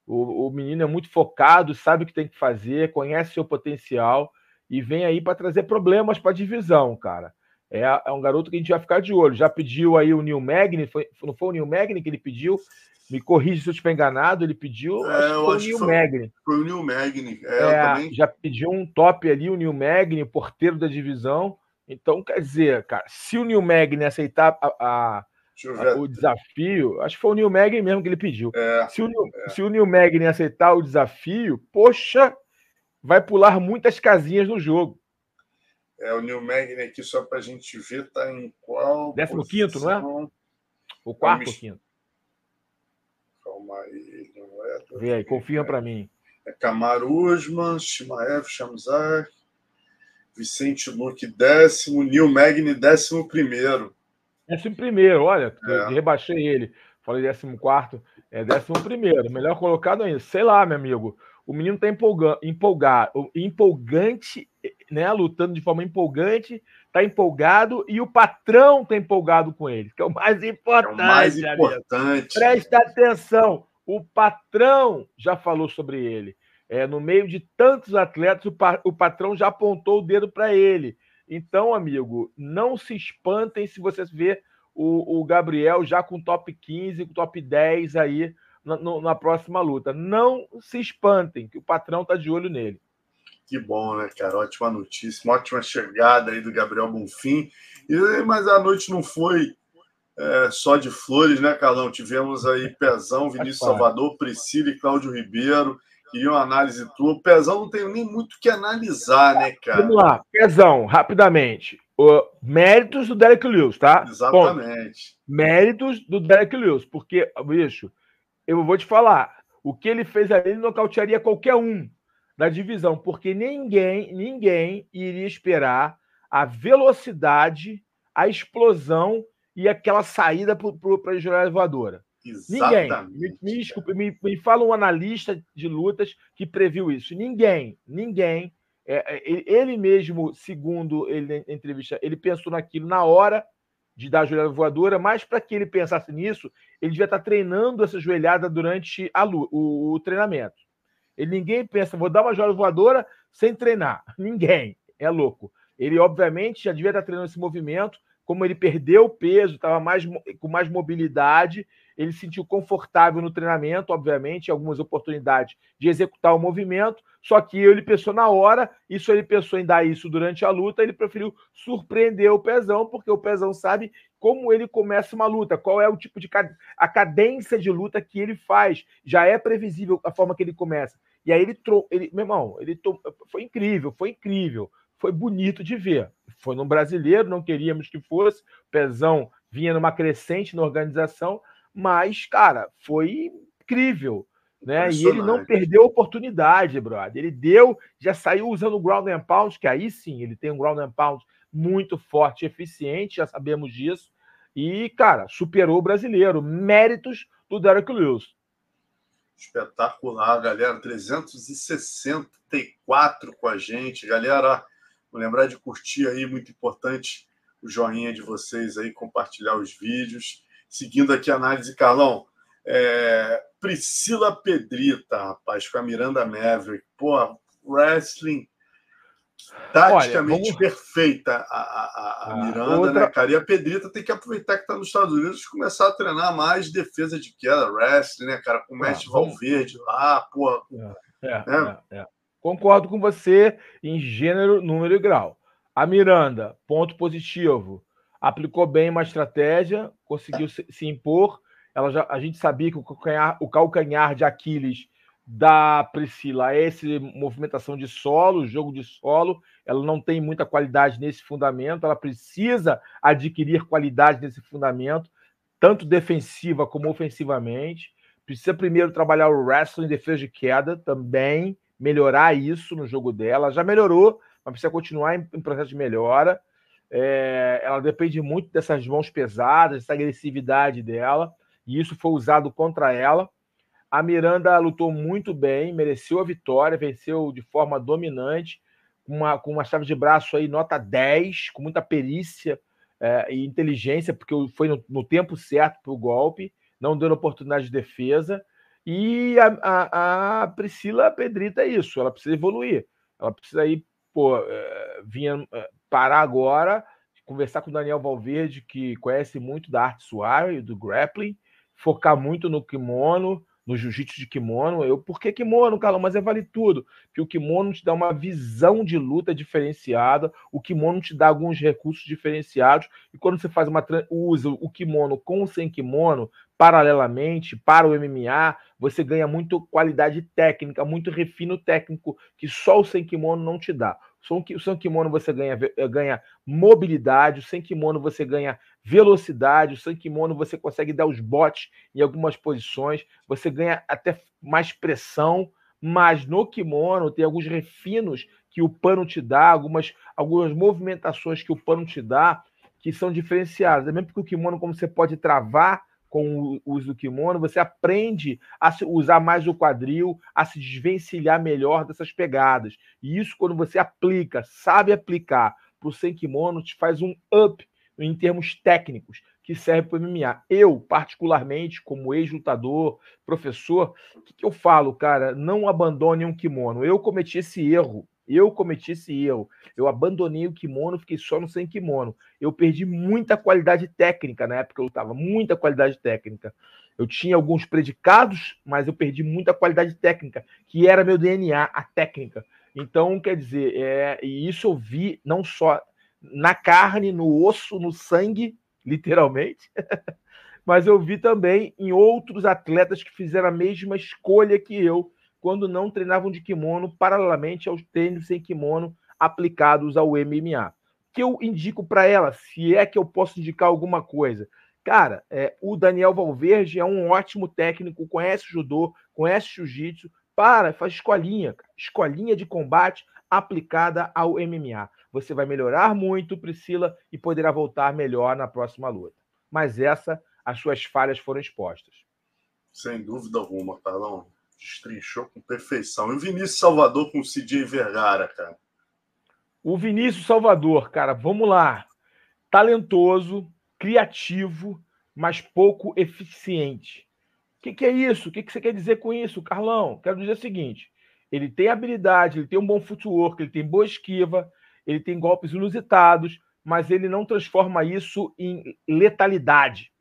O, o menino é muito focado, sabe o que tem que fazer, conhece seu potencial e vem aí para trazer problemas para a divisão, cara é, é, um garoto que a gente vai ficar de olho. Já pediu aí o Neil Magny, foi, não foi o Neil Magny que ele pediu? Me corrige se eu estiver enganado, ele pediu. É, eu foi o Neil foi, Magny. Foi o Neil Magny. É, é também... Já pediu um top ali, o Neil Magny, porteiro da divisão. Então, quer dizer, cara, se o Neil Magny aceitar a, a, o desafio, acho que foi o Neil Magny mesmo que ele pediu. É, se, o, é. se o Neil Magny aceitar o desafio, poxa, vai pular muitas casinhas no jogo. É, o New Magni aqui, só para a gente ver, está em qual. 15, não é? O quarto ou quinto? Calma aí, não é? Vê aí, confirma para mim. É Camaro Usman, Shimaev, Shamzar, Vicente Luque, décimo, Neil Magni, décimo primeiro. Décimo primeiro, olha, é. rebaixei ele. Falei décimo quarto, é décimo primeiro. Melhor colocado ainda. Sei lá, meu amigo. O menino está empolgado, empolgado, empolgante né, lutando de forma empolgante, está empolgado e o patrão está empolgado com ele, que é o mais importante. É o mais importante. Presta atenção, o patrão já falou sobre ele. É, no meio de tantos atletas, o, pa o patrão já apontou o dedo para ele. Então, amigo, não se espantem se vocês ver o, o Gabriel já com top 15, com top 10 aí na, no, na próxima luta. Não se espantem, que o patrão está de olho nele. Que bom, né, cara? Ótima notícia, uma ótima chegada aí do Gabriel Bonfim. E, mas a noite não foi é, só de flores, né, Carlão? Tivemos aí Pezão, Vinícius Salvador, Priscila e Cláudio Ribeiro. Queriam análise tua. O Pezão não tem nem muito o que analisar, né, cara? Vamos lá, Pezão, rapidamente. O, méritos do Derek Lewis, tá? Exatamente. Ponto. Méritos do Derek Lewis, porque, bicho, eu vou te falar, o que ele fez ali, ele nocautearia qualquer um da divisão, porque ninguém, ninguém iria esperar a velocidade, a explosão e aquela saída para a jornada voadora. Exatamente. Ninguém. Me, me, desculpe, me, me fala um analista de lutas que previu isso. Ninguém, ninguém É, é ele mesmo, segundo ele na entrevista, ele pensou naquilo na hora de dar a joelhada voadora, mas para que ele pensasse nisso, ele devia estar treinando essa joelhada durante a, o, o treinamento. Ele, ninguém pensa, vou dar uma joelhada voadora sem treinar. Ninguém. É louco. Ele, obviamente, já devia estar treinando esse movimento. Como ele perdeu peso, estava mais, com mais mobilidade, ele se sentiu confortável no treinamento, obviamente, algumas oportunidades de executar o movimento, só que ele pensou na hora, isso ele pensou em dar isso durante a luta, ele preferiu surpreender o Pezão, porque o Pezão sabe como ele começa uma luta, qual é o tipo de a cadência de luta que ele faz, já é previsível a forma que ele começa. E aí ele, ele meu irmão, ele foi incrível, foi incrível, foi bonito de ver. Foi no brasileiro, não queríamos que fosse, o Pezão vinha numa crescente na organização, mas, cara, foi incrível. Né? E ele não perdeu a oportunidade, brother. Ele deu, já saiu usando o ground and pound, que aí sim ele tem um ground and pound muito forte e eficiente, já sabemos disso. E, cara, superou o brasileiro. Méritos do Derek Lewis. Espetacular, galera. 364 com a gente. Galera, vou lembrar de curtir aí, muito importante o joinha de vocês aí, compartilhar os vídeos. Seguindo aqui a análise, Carlão. É, Priscila Pedrita, rapaz, com a Miranda Maverick. Pô, wrestling taticamente Olha, vamos... perfeita a, a, a ah, Miranda, outra... né, cara? E a Pedrita tem que aproveitar que está nos Estados Unidos e começar a treinar mais defesa de queda, wrestling, né, cara? Com o mestre ah, vamos... Valverde lá, pô. É, é, né? é, é. Concordo com você em gênero, número e grau. A Miranda, ponto positivo aplicou bem uma estratégia, conseguiu se, se impor. Ela já, a gente sabia que o calcanhar, o calcanhar de Aquiles da Priscila é essa movimentação de solo, jogo de solo. Ela não tem muita qualidade nesse fundamento, ela precisa adquirir qualidade nesse fundamento, tanto defensiva como ofensivamente. Precisa primeiro trabalhar o wrestling, defesa de queda também, melhorar isso no jogo dela. Já melhorou, mas precisa continuar em, em processo de melhora. É, ela depende muito dessas mãos pesadas, dessa agressividade dela, e isso foi usado contra ela. A Miranda lutou muito bem, mereceu a vitória, venceu de forma dominante, com uma, com uma chave de braço aí, nota 10, com muita perícia é, e inteligência, porque foi no, no tempo certo para o golpe, não deu oportunidade de defesa. E a, a, a, Priscila Pedrita é isso, ela precisa evoluir, ela precisa ir, pô, é, vinha, é, parar agora, conversar com o Daniel Valverde, que conhece muito da arte suave, do grappling, focar muito no kimono, no jiu-jitsu de kimono. Eu, por que kimono, Carlão? Mas é vale tudo. Porque o kimono te dá uma visão de luta diferenciada, o kimono te dá alguns recursos diferenciados, e quando você faz uma usa o kimono com ou sem kimono, paralelamente, para o MMA, você ganha muito qualidade técnica, muito refino técnico, que só o sem kimono não te dá. O sem kimono você ganha, eh, ganha mobilidade, sem kimono você ganha velocidade, sem kimono você consegue dar os botes em algumas posições, você ganha até mais pressão, mas no kimono tem alguns refinos que o pano te dá, algumas, algumas movimentações que o pano te dá que são diferenciadas. É mesmo porque o kimono, como você pode travar com o uso do kimono, você aprende a usar mais o quadril, a se desvencilhar melhor dessas pegadas. E isso, quando você aplica, sabe aplicar para o sem kimono, te faz um up em termos técnicos que serve para o MMA. Eu, particularmente, como ex-lutador, professor, o que, que eu falo, cara? Não abandone um kimono. Eu cometi esse erro eu cometi esse erro. Eu abandonei o kimono, fiquei só no sem kimono. Eu perdi muita qualidade técnica na época eu lutava, muita qualidade técnica. Eu tinha alguns predicados, mas eu perdi muita qualidade técnica, que era meu DNA, a técnica. Então, quer dizer, é, e isso eu vi não só na carne, no osso, no sangue, literalmente, mas eu vi também em outros atletas que fizeram a mesma escolha que eu, quando não treinavam de kimono paralelamente aos treinos sem kimono aplicados ao MMA. Que eu indico para ela, se é que eu posso indicar alguma coisa. Cara, é, o Daniel Valverde é um ótimo técnico, conhece judô, conhece jiu-jitsu, para, faz escolinha, escolinha de combate aplicada ao MMA. Você vai melhorar muito, Priscila, e poderá voltar melhor na próxima luta. Mas essa, as suas falhas foram expostas. Sem dúvida alguma, Carlão destrinchou com perfeição. E o Vinícius Salvador com o CJ Vergara, cara. O Vinícius Salvador, cara, vamos lá. Talentoso, criativo, mas pouco eficiente. O que, que, é isso? O que, que você quer dizer com isso, Carlão? Quero dizer o seguinte: ele tem habilidade, ele tem um bom footwork, ele tem boa esquiva, ele tem golpes inusitados, mas ele não transforma isso em letalidade.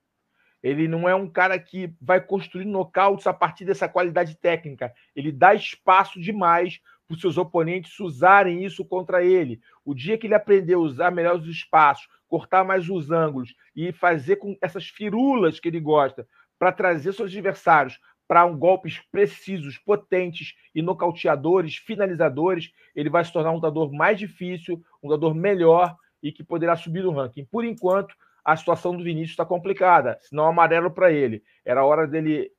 Ele não é um cara que vai construir nocautes a partir dessa qualidade técnica. Ele dá espaço demais para os seus oponentes usarem isso contra ele. O dia que ele aprender a usar melhor os espaços, cortar mais os ângulos e fazer com essas firulas que ele gosta para trazer seus adversários para um golpes precisos, potentes e nocauteadores, finalizadores, ele vai se tornar um lutador mais difícil, um lutador melhor e que poderá subir no ranking. Por enquanto, a situação do Vinícius está complicada, senão amarelo para ele. Era hora dele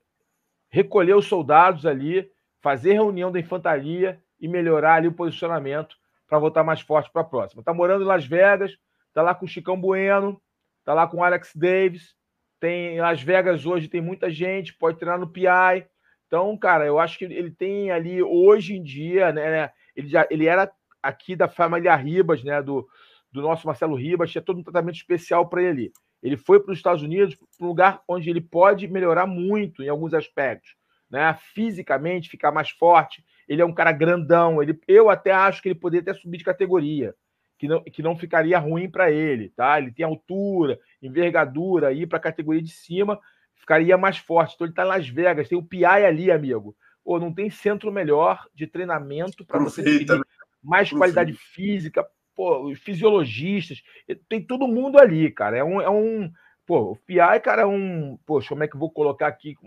recolher os soldados ali, fazer reunião da infantaria e melhorar ali o posicionamento para voltar mais forte para a próxima. Está morando em Las Vegas, está lá com o Chicão Bueno, está lá com o Alex Davis. Tem Las Vegas hoje tem muita gente, pode treinar no PI. Então, cara, eu acho que ele tem ali hoje em dia, né? Ele já ele era aqui da família Ribas, né? Do, do nosso Marcelo Ribas, tinha todo um tratamento especial para ele. Ele foi para os Estados Unidos, para um lugar onde ele pode melhorar muito em alguns aspectos, né? Fisicamente, ficar mais forte. Ele é um cara grandão. Ele, eu até acho que ele poderia até subir de categoria, que não, que não ficaria ruim para ele, tá? Ele tem altura, envergadura, ir para a categoria de cima ficaria mais forte. Então ele está em Las Vegas, tem o PI ali, amigo. Pô, não tem centro melhor de treinamento para você definir mais qualidade física pô, os fisiologistas, tem todo mundo ali, cara. É um, é um pô, o PI, cara, é um, poxa, como é que eu vou colocar aqui,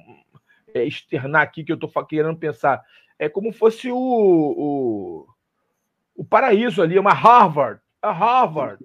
é, externar aqui que eu tô querendo pensar? É como fosse o, o, o paraíso ali, uma Harvard, a Harvard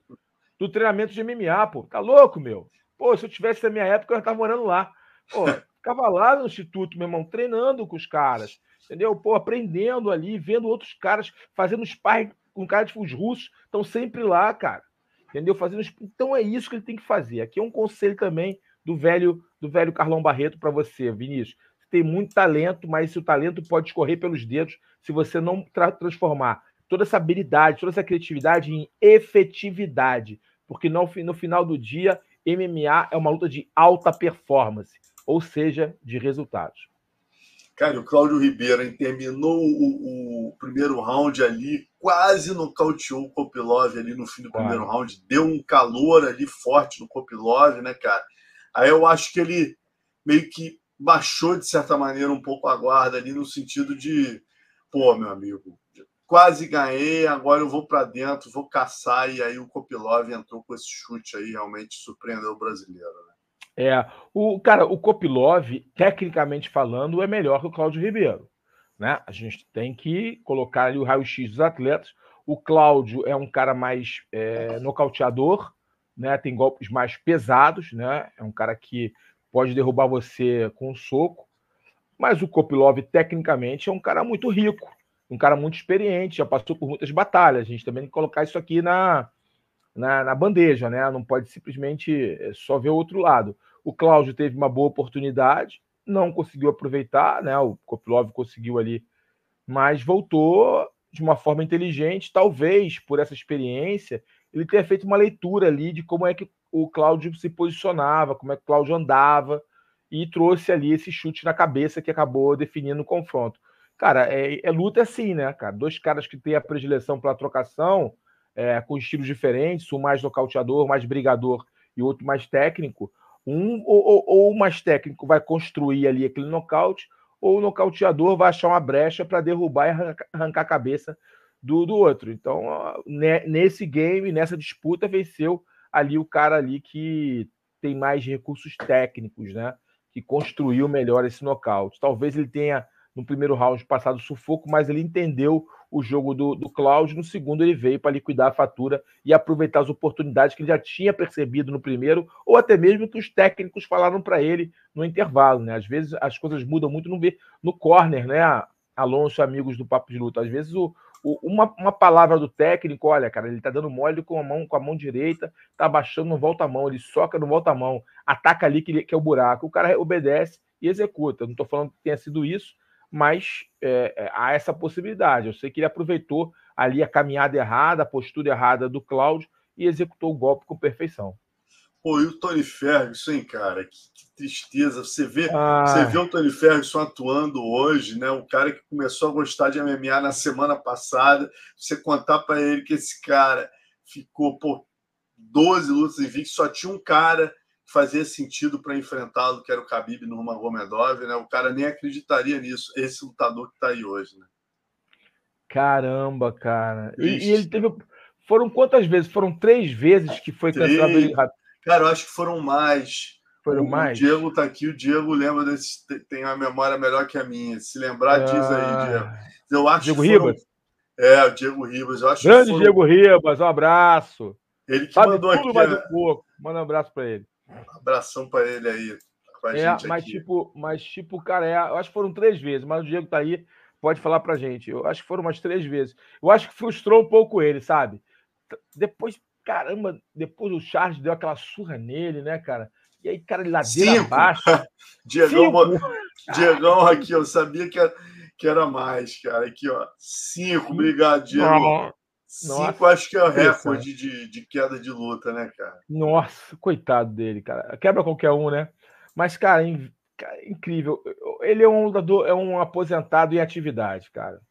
do treinamento de MMA, pô. Tá louco, meu? Pô, se eu tivesse na minha época, eu estava morando lá. Pô, ficava lá no instituto, meu irmão, treinando com os caras, entendeu? Pô, aprendendo ali, vendo outros caras fazendo sparring com cara de os russos estão sempre lá, cara. Entendeu? Fazendo. Então é isso que ele tem que fazer. Aqui é um conselho também do velho do velho Carlão Barreto para você, Vinícius. Você tem muito talento, mas esse talento pode escorrer pelos dedos se você não tra transformar toda essa habilidade, toda essa criatividade em efetividade. Porque no, no final do dia, MMA é uma luta de alta performance, ou seja, de resultados. Cara, o Cláudio Ribeiro terminou o, o, primeiro round ali, quase nocauteou o Kopilov ali no fim do primeiro round, deu um calor ali forte no Kopilov, né, cara? Aí eu acho que ele meio que baixou, de certa maneira, um pouco a guarda ali, no sentido de, pô, meu amigo, quase ganhei, agora eu vou para dentro, vou caçar, e aí o Kopilov entrou com esse chute aí, realmente surpreendeu o brasileiro, né? É, o cara, o Kopilov, tecnicamente falando, é melhor que o Cláudio Ribeiro, né? A gente tem que colocar ali o raio-x dos atletas. O Cláudio é um cara mais é, nocauteador, né? Tem golpes mais pesados, né? É um cara que pode derrubar você com um soco. Mas o Kopilov, tecnicamente, é um cara muito rico, um cara muito experiente, já passou por muitas batalhas. A gente também tem que colocar isso aqui na, na, na bandeja, né? Não pode simplesmente é, só ver o outro lado. O Cláudio teve uma boa oportunidade, não conseguiu aproveitar, né? O Kopilov conseguiu ali, mas voltou de uma forma inteligente, talvez por essa experiência, ele tenha feito uma leitura ali de como é que o Cláudio se posicionava, como é que o Cláudio andava e trouxe ali esse chute na cabeça que acabou definindo o confronto. Cara, é, é luta assim, né, cara? Dois caras que têm a predileção pela trocação, é, com estilos diferentes, um mais nocauteador, mais brigador e outro mais técnico. Um ou, ou, o mais técnico vai construir ali aquele nocaute, ou o nocauteador vai achar uma brecha para derrubar e arrancar, arrancar, a cabeça do, do outro. Então, nesse game, nessa disputa, venceu ali o cara ali que tem mais recursos técnicos, né? Que construiu melhor esse nocaute. Talvez ele tenha no primeiro round passado sufoco, mas ele entendeu o jogo do, do Cláudio. No segundo, ele veio para liquidar a fatura e aproveitar as oportunidades que ele já tinha percebido no primeiro, ou até mesmo que os técnicos falaram para ele no intervalo. Né? Às vezes as coisas mudam muito no, no corner, né? Alonso, amigos do Papo de Luta. Às vezes o, o, uma, uma palavra do técnico, olha, cara, ele tá dando mole com a mão, com a mão direita, tá baixando, não volta a mão, ele soca, não volta a mão, ataca ali que, que é o buraco. O cara obedece e executa. Não estou falando que tenha sido isso, mas é, é, há essa possibilidade. Eu sei que ele aproveitou ali a caminhada errada, a postura errada do Cláudio e executou o golpe com perfeição. Pô, e o Tony Ferguson, hein, cara? Que, que tristeza. Você vê, ah. você vê o Tony Ferguson atuando hoje, né? Um cara que começou a gostar de MMA na semana passada. Você contar para ele que esse cara ficou, pô, 12 lutas invictas, só tinha um cara que fazia sentido para enfrentá-lo, que era o Khabib Nurmagomedov, né? O cara nem acreditaria nisso, esse lutador que está aí hoje, né? Caramba, cara. E, e, ele teve. Foram quantas vezes? Foram três vezes que foi cancelado Cara, eu acho que foram mais. Foram o, mais? O Diego tá aqui, o Diego lembra desse. Tem uma memória melhor que a minha. Se lembrar, ah, diz aí, ah. Diego. Eu acho Diego foram... Ribas? É, o Diego Ribas. Eu acho Grande foram... Diego Ribas, um abraço. Ele que Sabe mandou tudo aqui. Mais né? um pouco. Manda um abraço para ele. Um abração para ele aí. é, mas aqui. tipo, mas tipo, cara, é, eu acho que foram três vezes, mas o Diego tá aí pode falar pra gente. Eu acho que foram umas três vezes. Eu acho que frustrou um pouco ele, sabe? Depois, caramba, depois o Charles deu aquela surra nele, né, cara? E aí, cara, ladeira Cinco. abaixo. Diegão, Diegão aqui, eu sabia que era, que era mais, cara. Aqui, ó. Cinco, obrigado, Diego. Cinco, acho que é o recorde de, de queda de luta, né, cara? Nossa, coitado dele, cara. Quebra qualquer um, né? Mas, cara, Cara, incrível. Ele é um lutador, é um aposentado em atividade, cara.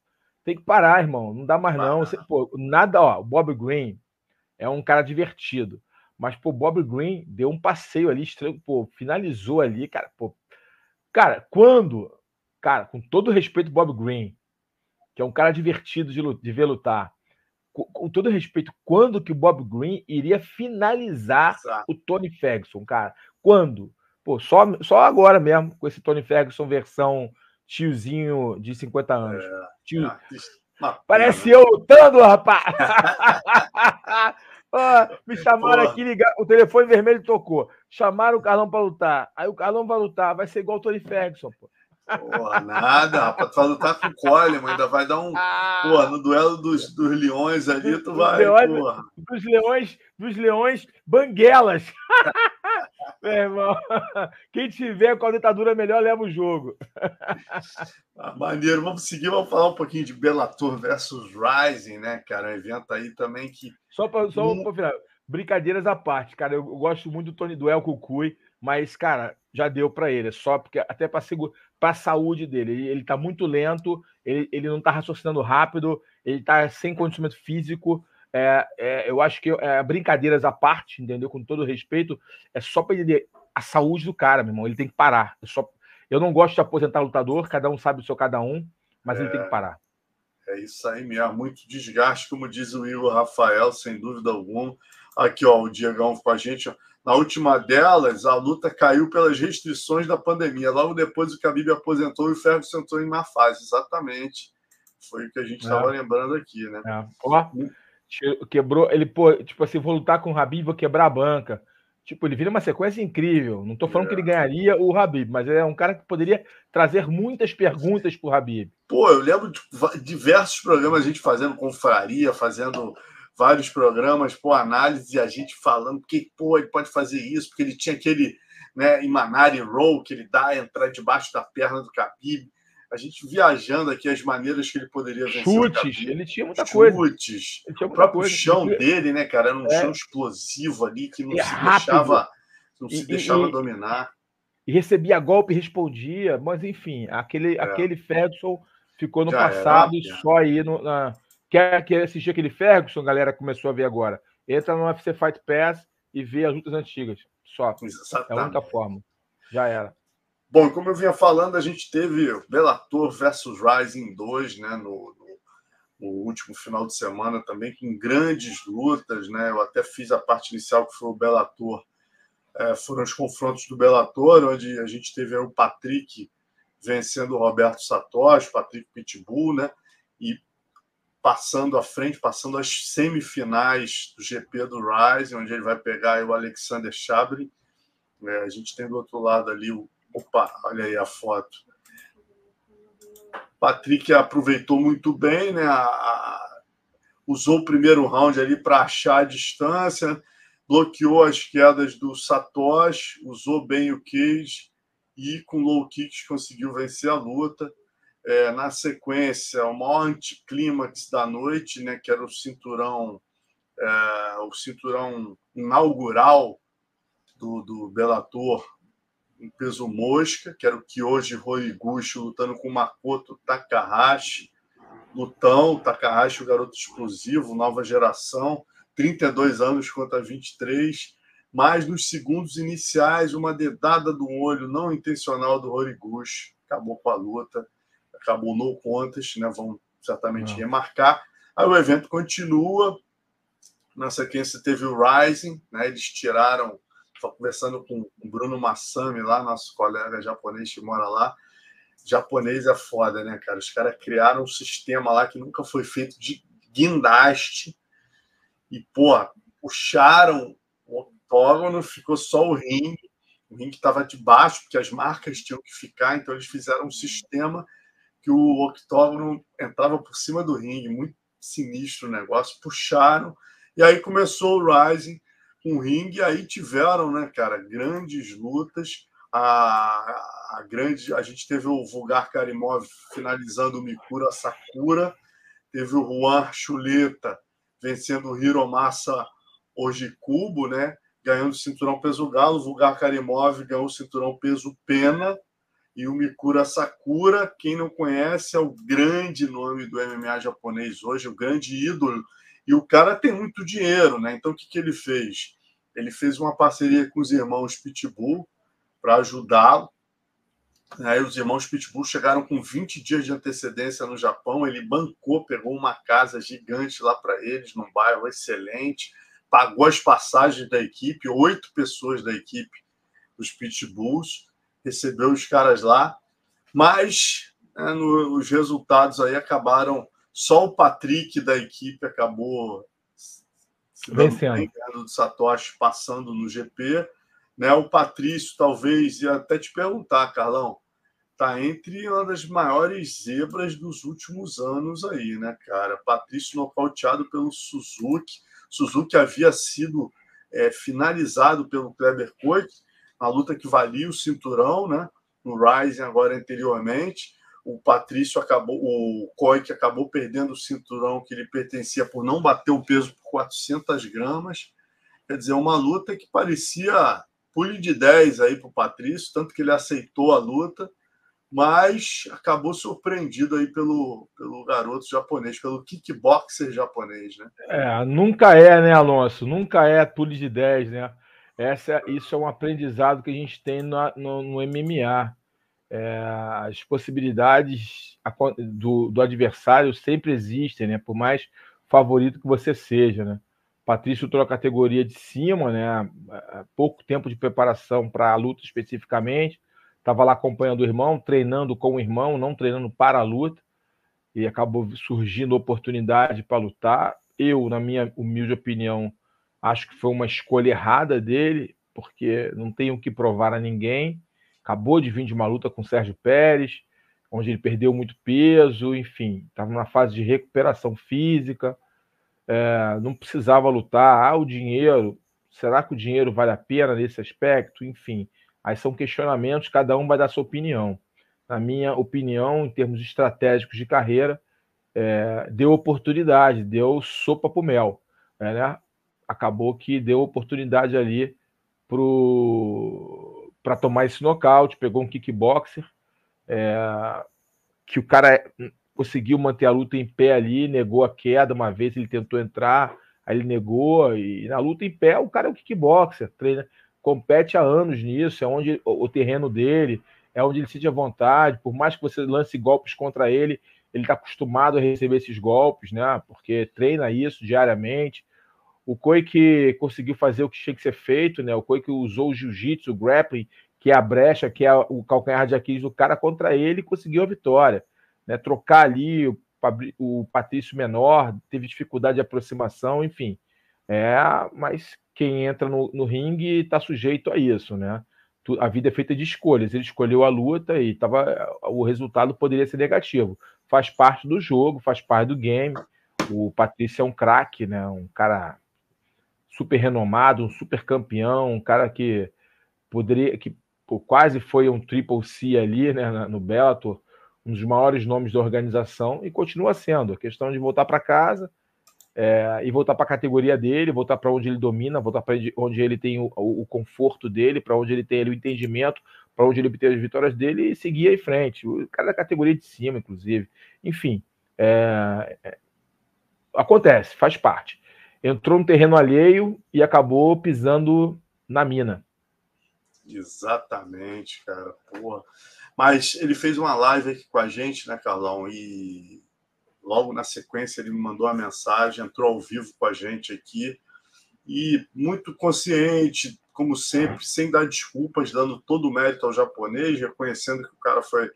Tem que parar, irmão. Não dá mais, não. Você, pô, nada, ó. O Bob Green é um cara divertido. Mas, pô, Bob Green deu um passeio ali, estranho, pô, finalizou ali, cara. Pô. Cara, quando, cara, com todo respeito, Bob Green, que é um cara divertido de, de ver lutar, com, todo respeito, quando que o Bob Green iria finalizar Exato. o Tony Ferguson, cara? Quando? Pô, só, só agora mesmo, com esse Tony Ferguson versão tiozinho de 50 anos. É, Tio... Parece eu lutando, rapaz! me chamaram Porra. aqui, ligar, o telefone vermelho tocou. Chamaram o Carlão para lutar. Aí o Carlão vai lutar, vai ser igual o Tony Ferguson, pô. Porra, nada, rapaz. Tu vai lutar com o Coleman, ainda vai dar um. Porra, no duelo dos, dos leões ali, tu vai. Leões, porra. Dos leões, dos leões banguelas. Meu irmão, quem tiver com a ditadura melhor leva o jogo. Ah, maneiro, vamos seguir, vamos falar um pouquinho de Bellator versus Rising, né, cara? Um evento aí também que. Só para só um... final, brincadeiras à parte, cara. Eu, gosto muito do Tony Duel Cucuy, mas, cara, já deu para ele. É só porque, até para a saúde dele. Ele, ele tá muito lento, ele, ele não tá raciocinando rápido, ele tá sem condicionamento físico. É, é, eu acho que é, brincadeiras à parte, entendeu? Com todo respeito, é só para ele a saúde do cara, meu irmão. Ele tem que parar. É só, eu não gosto de aposentar lutador, cada um sabe o seu cada um, mas ele tem que é. parar. É isso aí mesmo, muito desgaste, como diz o Igor Rafael, sem dúvida alguma. Aqui, ó, o Diegão com a gente. Ó. Na última delas, a luta caiu pelas restrições da pandemia. Logo depois, o Khabib aposentou e o Ferguson entrou em má fase. Exatamente. Foi o que a gente estava é. lembrando aqui, né? É. Ó, Quebrou, ele, pô, tipo assim, vou lutar com o Habib, vou quebrar a banca. Tipo, ele vira uma sequência incrível. Não tô falando é. que ele é. ganharia o Habib, mas é um cara que poderia trazer muitas perguntas pro Habib. Pô, eu lembro de diversos programas a gente fazendo confraria, fazendo vários programas, pô, análise, e a gente falando que, pô, ele pode fazer isso, porque ele tinha aquele, né, Imanari Roll que ele dá, entrar debaixo da perna do Khabib a gente viajando aqui as maneiras que ele poderia vencer. Chutes, ele tinha muita Chutes. coisa. Chutes. O próprio coisa. chão dele, né, cara? Era um é. chão explosivo ali que não é se rápido. deixava, não se e, deixava e, dominar. E recebia golpe e respondia, mas enfim, aquele, é. aquele Ferguson ficou no Já passado e só aí no, na. Quer, quer assistir aquele Ferguson, galera começou a ver agora. Entra no UFC Fight Pass e vê as lutas antigas. Só. Exatamente. É a única forma. Já era. Bom, como eu vinha falando, a gente teve Bellator versus Rising 2 né, no, no, no, último final de semana também, com grandes lutas. Né? Eu até fiz a parte inicial, que foi o Bellator. É, foram os confrontos do Bellator, onde a gente teve o Patrick vencendo o Roberto Satoshi, Patrick Pitbull, né? E passando à frente, passando as semifinais do GP do Rising, onde ele vai pegar o Alexander Chabrin. É, a gente tem do outro lado ali o Opa, olha aí a foto. Patrick aproveitou muito bem, né? A, a, usou o primeiro round ali para achar a distância, bloqueou as quedas do Satoshi, usou bem o cage e com low kicks conseguiu vencer a luta. É, na sequência, o maior anticlímax da noite, né, que era o cinturão, é, o cinturão inaugural do, do Bellator em peso mosca, que era o que hoje Horiguchi lutando com Makoto Takahashi. Lutão, Takahashi, o garoto explosivo, nova geração, 32 anos contra 23 mas nos segundos iniciais, uma dedada do olho não intencional do Horiguchi acabou com a luta, acabou no contas, né? Vão certamente ah. remarcar. Aí o evento continua. Na sequência teve o Rising, né? Eles tiraram, estou conversando com o Bruno Massami lá, nosso colega japonês que mora lá. Japonês é foda, né, cara? Os caras criaram um sistema lá que nunca foi feito de guindaste e, pô, puxaram octógono, ficou só o ringue. O ringue estava de baixo, porque as marcas tinham que ficar, então eles fizeram um sistema que o octógono entrava por cima do ringue, muito sinistro o negócio, puxaram, e aí começou o Rising com o ringue, e aí tiveram, né, cara, grandes lutas. A, a grande, a gente teve o Vulgar Karimov finalizando o Mikura Sakura, teve o Juan Chuleta vencendo o Hiromasa Ojikubo, né? ganhando o cinturão peso galo, o Vulgar Karimov ganhou o cinturão peso pena, e o Mikura Sakura, quem não conhece, é o grande nome do MMA japonês hoje, o grande ídolo. E o cara tem muito dinheiro, né? Então o que, que ele fez? Ele fez uma parceria com os irmãos Pitbull para ajudá-lo. Aí os irmãos Pitbull chegaram com 20 dias de antecedência no Japão. Ele bancou, pegou uma casa gigante lá para eles, num bairro excelente pagou as passagens da equipe, oito pessoas da equipe dos Pitbulls, recebeu os caras lá, mas né, no, os resultados aí acabaram. Só o Patrick da equipe acabou vencendo do Satoshi passando no GP. Né? O Patrício, talvez, ia até te perguntar, Carlão, tá entre uma das maiores zebras dos últimos anos aí, né, cara? Patrício nocauteado pelo Suzuki Suzuki havia sido é, finalizado pelo Kleber Koik, na luta que valia o cinturão, né? No Rising agora anteriormente. O Patrício acabou, o Koik acabou perdendo o cinturão que lhe pertencia por não bater o peso por 400 gramas. Quer dizer, uma luta que parecia pule de 10 aí para o Patrício, tanto que ele aceitou a luta mas acabou surpreendido aí pelo, pelo garoto japonês, pelo kickboxer japonês, né? É, nunca é, né, Alonso? Nunca é tudo de 10, né? Essa, isso é um aprendizado que a gente tem no, no, no MMA. É, as possibilidades do, do adversário sempre existem, né? Por mais favorito que você seja, né? Patrício entrou a categoria de cima, né? Pouco tempo de preparação para a luta especificamente estava lá acompanhando o irmão, treinando com o irmão, não treinando para a luta, e acabou surgindo oportunidade para lutar. Eu, na minha humilde opinião, acho que foi uma escolha errada dele, porque não tem o que provar a ninguém. Acabou de vir de uma luta com o Sérgio Pérez, onde ele perdeu muito peso, enfim, estava numa fase de recuperação física, é, não precisava lutar. Ah, o dinheiro, será que o dinheiro vale a pena nesse aspecto? Enfim, Aí são questionamentos, cada um vai dar sua opinião. Na minha opinião, em termos estratégicos de carreira, é, deu oportunidade, deu sopa para o mel. É, né? Acabou que deu oportunidade ali para tomar esse nocaute, pegou um kickboxer, é, que o cara conseguiu manter a luta em pé ali, negou a queda uma vez, ele tentou entrar, aí ele negou, e na luta em pé o cara é um kickboxer, treina, compete há anos nisso, é onde o terreno dele, é onde ele se sente à vontade, por mais que você lance golpes contra ele, ele está acostumado a receber esses golpes, né? Porque treina isso diariamente. O Koi que conseguiu fazer o que tinha que ser feito, né? O Koi que usou o jiu-jitsu, o grappling, que é a brecha, que é o calcanhar de Aquiles do cara contra ele, conseguiu a vitória. Né? Trocar ali o, o Patrício menor, teve dificuldade de aproximação, enfim. É, mas quem entra no, no ringue está sujeito a isso, né? A vida é feita de escolhas. Ele escolheu a luta e tava, o resultado poderia ser negativo. Faz parte do jogo, faz parte do game. O Patrício é um craque, né? Um cara super renomado, um super campeão, um cara que poderia, que pô, quase foi um triple C ali, né? No Bellator, um dos maiores nomes da organização e continua sendo. A questão de voltar para casa é, e voltar para a categoria dele, voltar para onde ele domina, voltar para onde ele tem o, o conforto dele, para onde ele tem o entendimento, para onde ele obteve as vitórias dele e seguir em frente. O cara da categoria de cima, inclusive. Enfim, é, é, acontece, faz parte. Entrou no terreno alheio e acabou pisando na mina. Exatamente, cara. Porra. Mas ele fez uma live aqui com a gente, né, Carlão? E logo na sequência ele me mandou uma mensagem, entrou ao vivo com a gente aqui. E muito consciente, como sempre, sem dar desculpas, dando todo o mérito ao japonês, reconhecendo que o cara foi,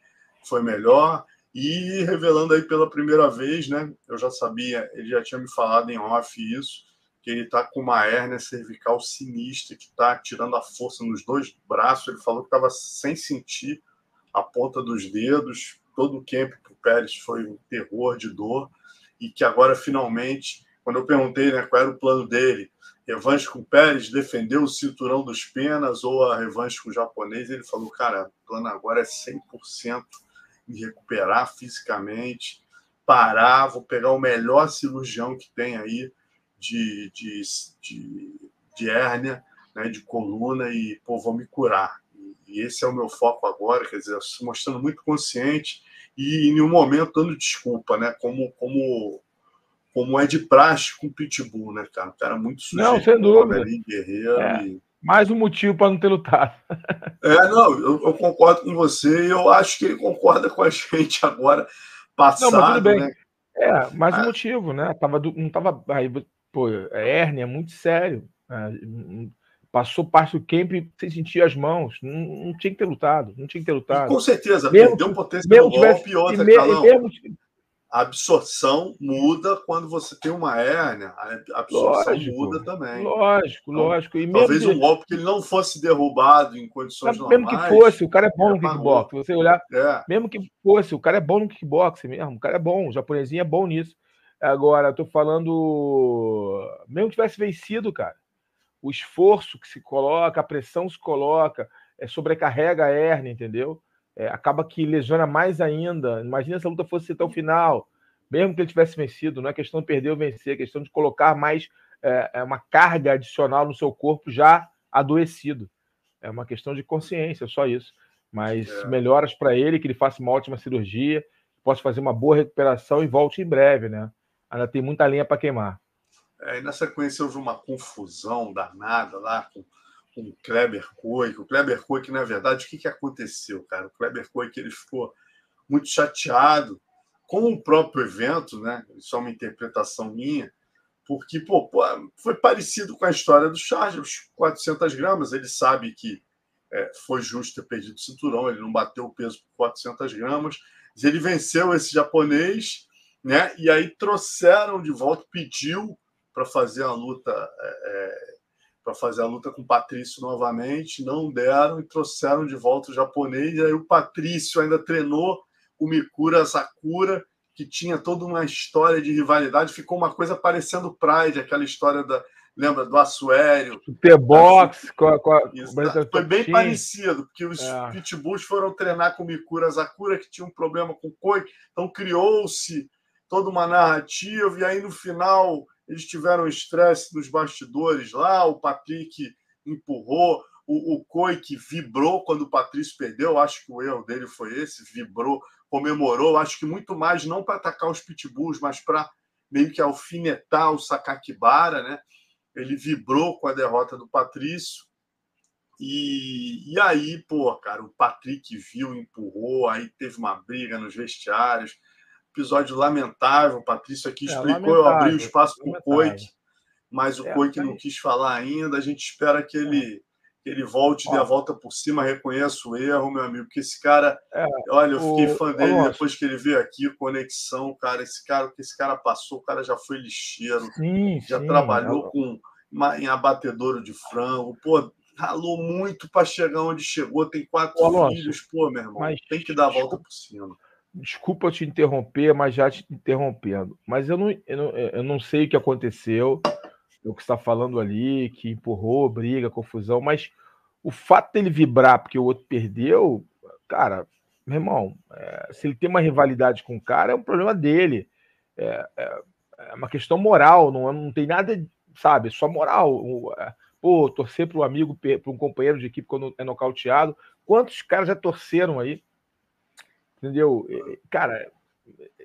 foi melhor e revelando aí pela primeira vez, né? Eu já sabia, ele já tinha me falado em off isso, que ele está com uma hérnia cervical sinistra, que está tirando a força nos dois braços. Ele falou que estava sem sentir a ponta dos dedos. Todo o camp para o Pérez foi um terror de dor. E que agora, finalmente, quando eu perguntei né, qual era o plano dele, revanche com o Pérez, defendeu o cinturão dos penas ou a revanche com o japonês, ele falou: cara, o plano agora é 100% me recuperar fisicamente, parar, vou pegar o melhor cirurgião que tem aí de, de, de, de hérnia, né, de coluna, e pô, vou me curar. E, esse é o meu foco agora, quer dizer, se mostrando muito consciente e em nenhum momento dando desculpa, né? Como, como, como é de praxe com o Pitbull, né, cara? Um cara muito sujeito. Não, sem dúvida. Guerreiro é. e... Mais um motivo para não ter lutado. é, não, eu, eu, concordo com você e eu acho que ele concorda com a gente agora, passado, não, mas tudo bem. né? É, mais um ah. motivo, né? Tava, não tava. Aí, pô, hérnia é muito sério. Né? Passou parte do camp sem sentir as mãos. Não, não, tinha que ter lutado. Não tinha que ter lutado. E com certeza, mesmo, perdeu potência mesmo tivesse, golpe e outra, e mesmo, a absorção muda quando você tem uma hérnia, a absorção lógico, muda também. Lógico, então, lógico. E talvez um golpe que ele não fosse derrubado em condições normais. Mesmo que fosse, o cara é bom no kickbox. Você olhar, é. mesmo que fosse, o cara é bom no kickbox mesmo, o cara é bom, o japonesinho é bom nisso. Agora, tô falando. Mesmo que tivesse vencido, cara, o esforço que se coloca, a pressão se coloca, é, sobrecarrega a hernia, entendeu? É, acaba que lesiona mais ainda. Imagina se a luta fosse até o final, mesmo que ele tivesse vencido. Não é questão de perder ou vencer, é questão de colocar mais é, é uma carga adicional no seu corpo já adoecido. É uma questão de consciência, só isso. Mas é. melhoras para ele, que ele faça uma ótima cirurgia, possa fazer uma boa recuperação e volte em breve, né? ainda tem muita linha para queimar. É, e na sequência houve uma confusão danada lá com, com o Kleber Koik. O Kleber Koik, na verdade, o que, que aconteceu, cara? O Kleber Koik ele ficou muito chateado com o próprio evento, né? Isso é uma interpretação minha, porque pô, pô, foi parecido com a história do Charles, os 400 gramas. Ele sabe que é, foi justo ter perdido o cinturão, ele não bateu o peso por 400 gramas. Mas ele venceu esse japonês né? E aí trouxeram de volta, pediu para fazer a luta, é, é para fazer a luta com o Patrício novamente, não deram e trouxeram de volta o japonês. E aí o Patrício ainda treinou o Mikura Sakura, que tinha toda uma história de rivalidade, ficou uma coisa parecendo Pride, aquela história da lembra do Assuério. Superbox, com a, com a... foi bem parecido, porque os é. pitbulls foram treinar com o Mikura Sakura, que tinha um problema com o Koi, então criou-se toda uma narrativa, e aí no final eles tiveram estresse nos bastidores lá, o Patrick empurrou, o, o Coi que vibrou quando o Patrício perdeu, acho que o erro dele foi esse, vibrou, comemorou, acho que muito mais não para atacar os pitbulls, mas para meio que alfinetar o Sakakibara, né? Ele vibrou com a derrota do Patrício. E, e aí, pô, cara, o Patrick viu, empurrou, aí teve uma briga nos vestiários episódio lamentável. O Patrício aqui é, explicou, eu abri o espaço para o Coic, mas o é, Coic não quis falar ainda. A gente espera que ele, é. que ele volte, e dê a volta por cima, reconheça o erro, meu amigo, porque esse cara, é, olha, eu fiquei o, fã dele depois que ele veio aqui, conexão, cara, esse cara, o que esse cara passou, o cara já foi lixeiro, sim, já sim, trabalhou é. com em abatedouro de frango, pô, ralou muito para chegar onde chegou, tem quatro Ô, filhos, pô, meu irmão, tem que dar a volta por cima. Desculpa te interromper, mas já te interrompendo. Mas eu não, eu não, eu não sei o que aconteceu, o que está falando ali, que empurrou, briga, confusão, mas o fato dele vibrar porque o outro perdeu, cara, meu irmão, é, se ele tem uma rivalidade com o cara, é um problema dele. É, é, é uma questão moral, não, não tem nada, sabe, só moral. É, pô, torcer para um amigo, para um companheiro de equipe quando é nocauteado. Quantos caras já torceram aí? Entendeu? Cara,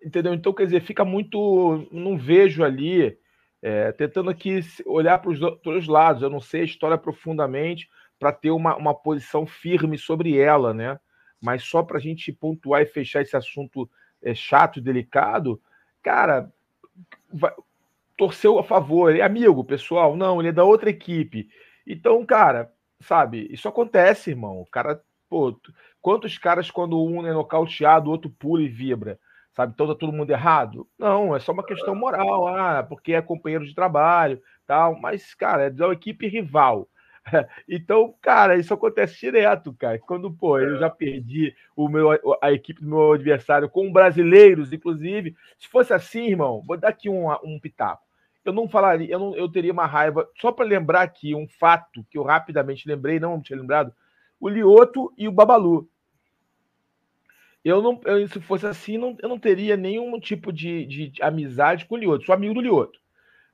entendeu? Então, quer dizer, fica muito. Não vejo ali, é, tentando aqui olhar para os dois lados. Eu não sei a história profundamente para ter uma, uma posição firme sobre ela, né? Mas só para a gente pontuar e fechar esse assunto é, chato e delicado, cara, vai, torceu a favor, ele é amigo, pessoal. Não, ele é da outra equipe. Então, cara, sabe, isso acontece, irmão. O cara, pô, quantos caras, quando um é nocauteado, o outro pula e vibra? Sabe, então tá todo mundo errado? Não, é só uma questão moral, ah, porque é companheiro de trabalho, tal, mas, cara, é da equipe rival. Então, cara, isso acontece direto, cara. Quando, pô, eu já perdi o meu, a equipe do meu adversário com brasileiros, inclusive. Se fosse assim, irmão, vou dar aqui um, um pitaco. Eu não falaria, eu, não, eu teria uma raiva. Só para lembrar aqui um fato que eu rapidamente lembrei, não tinha lembrado: o Lioto e o Babalu. Eu não, eu, se fosse assim, não, eu não teria nenhum tipo de, de, de amizade com o Lioto. Sou amigo do Lioto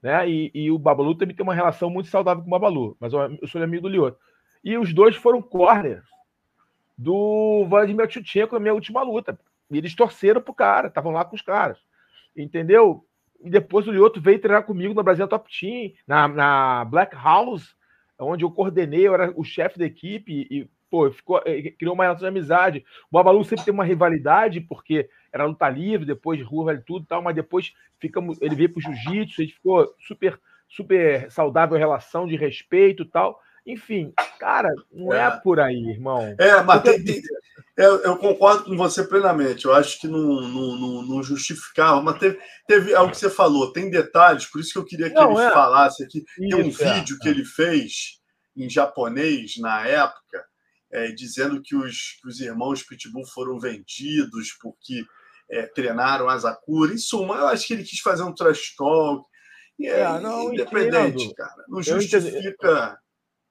né? E, e, o Babalu também tem uma relação muito saudável com o Babalu, mas eu, sou amigo do Lioto. E os dois foram corners do Vladimir Tchutchenko na minha última luta. E eles torceram pro cara, estavam lá com os caras. Entendeu? E depois o Lioto veio treinar comigo no Brasil Top Team, na, na Black House, onde eu coordenei, eu era o chefe da equipe e, pô, ficou, eh, criou uma relação de amizade. O Babalu sempre tem uma rivalidade, porque era luta livre, depois de rua, e tudo tal, mas depois ficamos, ele veio pro jiu-jitsu, a gente ficou super, super saudável relação de respeito tal. Enfim, cara, não é, é por aí, irmão. É, mas tem, tem, eu, eu, concordo com você plenamente. Eu acho que não, não, não, não justificava, mas teve, teve é o que você falou, tem detalhes, por isso que eu queria que não, ele é. falasse aqui. Tem um é, vídeo que é. ele fez em japonês na época, é, dizendo que os, que os irmãos Pitbull foram vendidos porque é, treinaram Asakura. Em suma, eu acho que ele quis fazer um trash talk. E é, é não, independente, entendo. cara. Não justifica.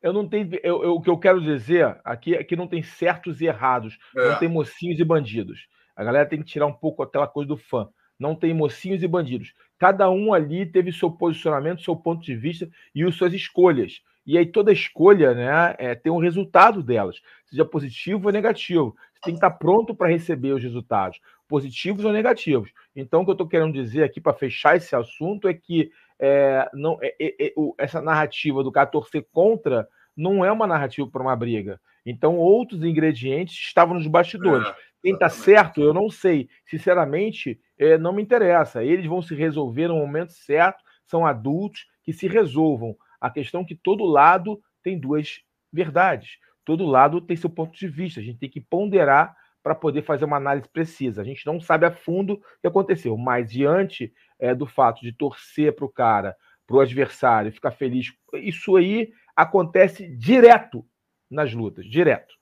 Eu, não tenho. Eu, eu, o que eu quero dizer aqui é que não tem certos e errados. É. Não tem mocinhos e bandidos. A galera tem que tirar um pouco aquela coisa do fã. Não tem mocinhos e bandidos. Cada um ali teve seu posicionamento, seu ponto de vista e as suas escolhas. E aí toda escolha né, é, tem um resultado delas, seja positivo ou negativo. Você tem que estar pronto para receber os resultados positivos ou negativos. Então, o que eu estou querendo dizer aqui para fechar esse assunto é que é, não, é, é, é essa narrativa do cara torcer contra não é uma narrativa para uma briga. Então, outros ingredientes estavam nos bastidores. É, Quem está certo, eu não sei. Sinceramente, é, não me interessa. Eles vão se resolver no momento certo, são adultos que se resolvam. A questão é que todo lado tem duas verdades. Todo lado tem seu ponto de vista. A gente tem que ponderar para poder fazer uma análise precisa. A gente não sabe a fundo o que aconteceu, mas diante é, do fato de torcer para o cara, para o adversário, ficar feliz, isso aí acontece direto nas lutas, direto.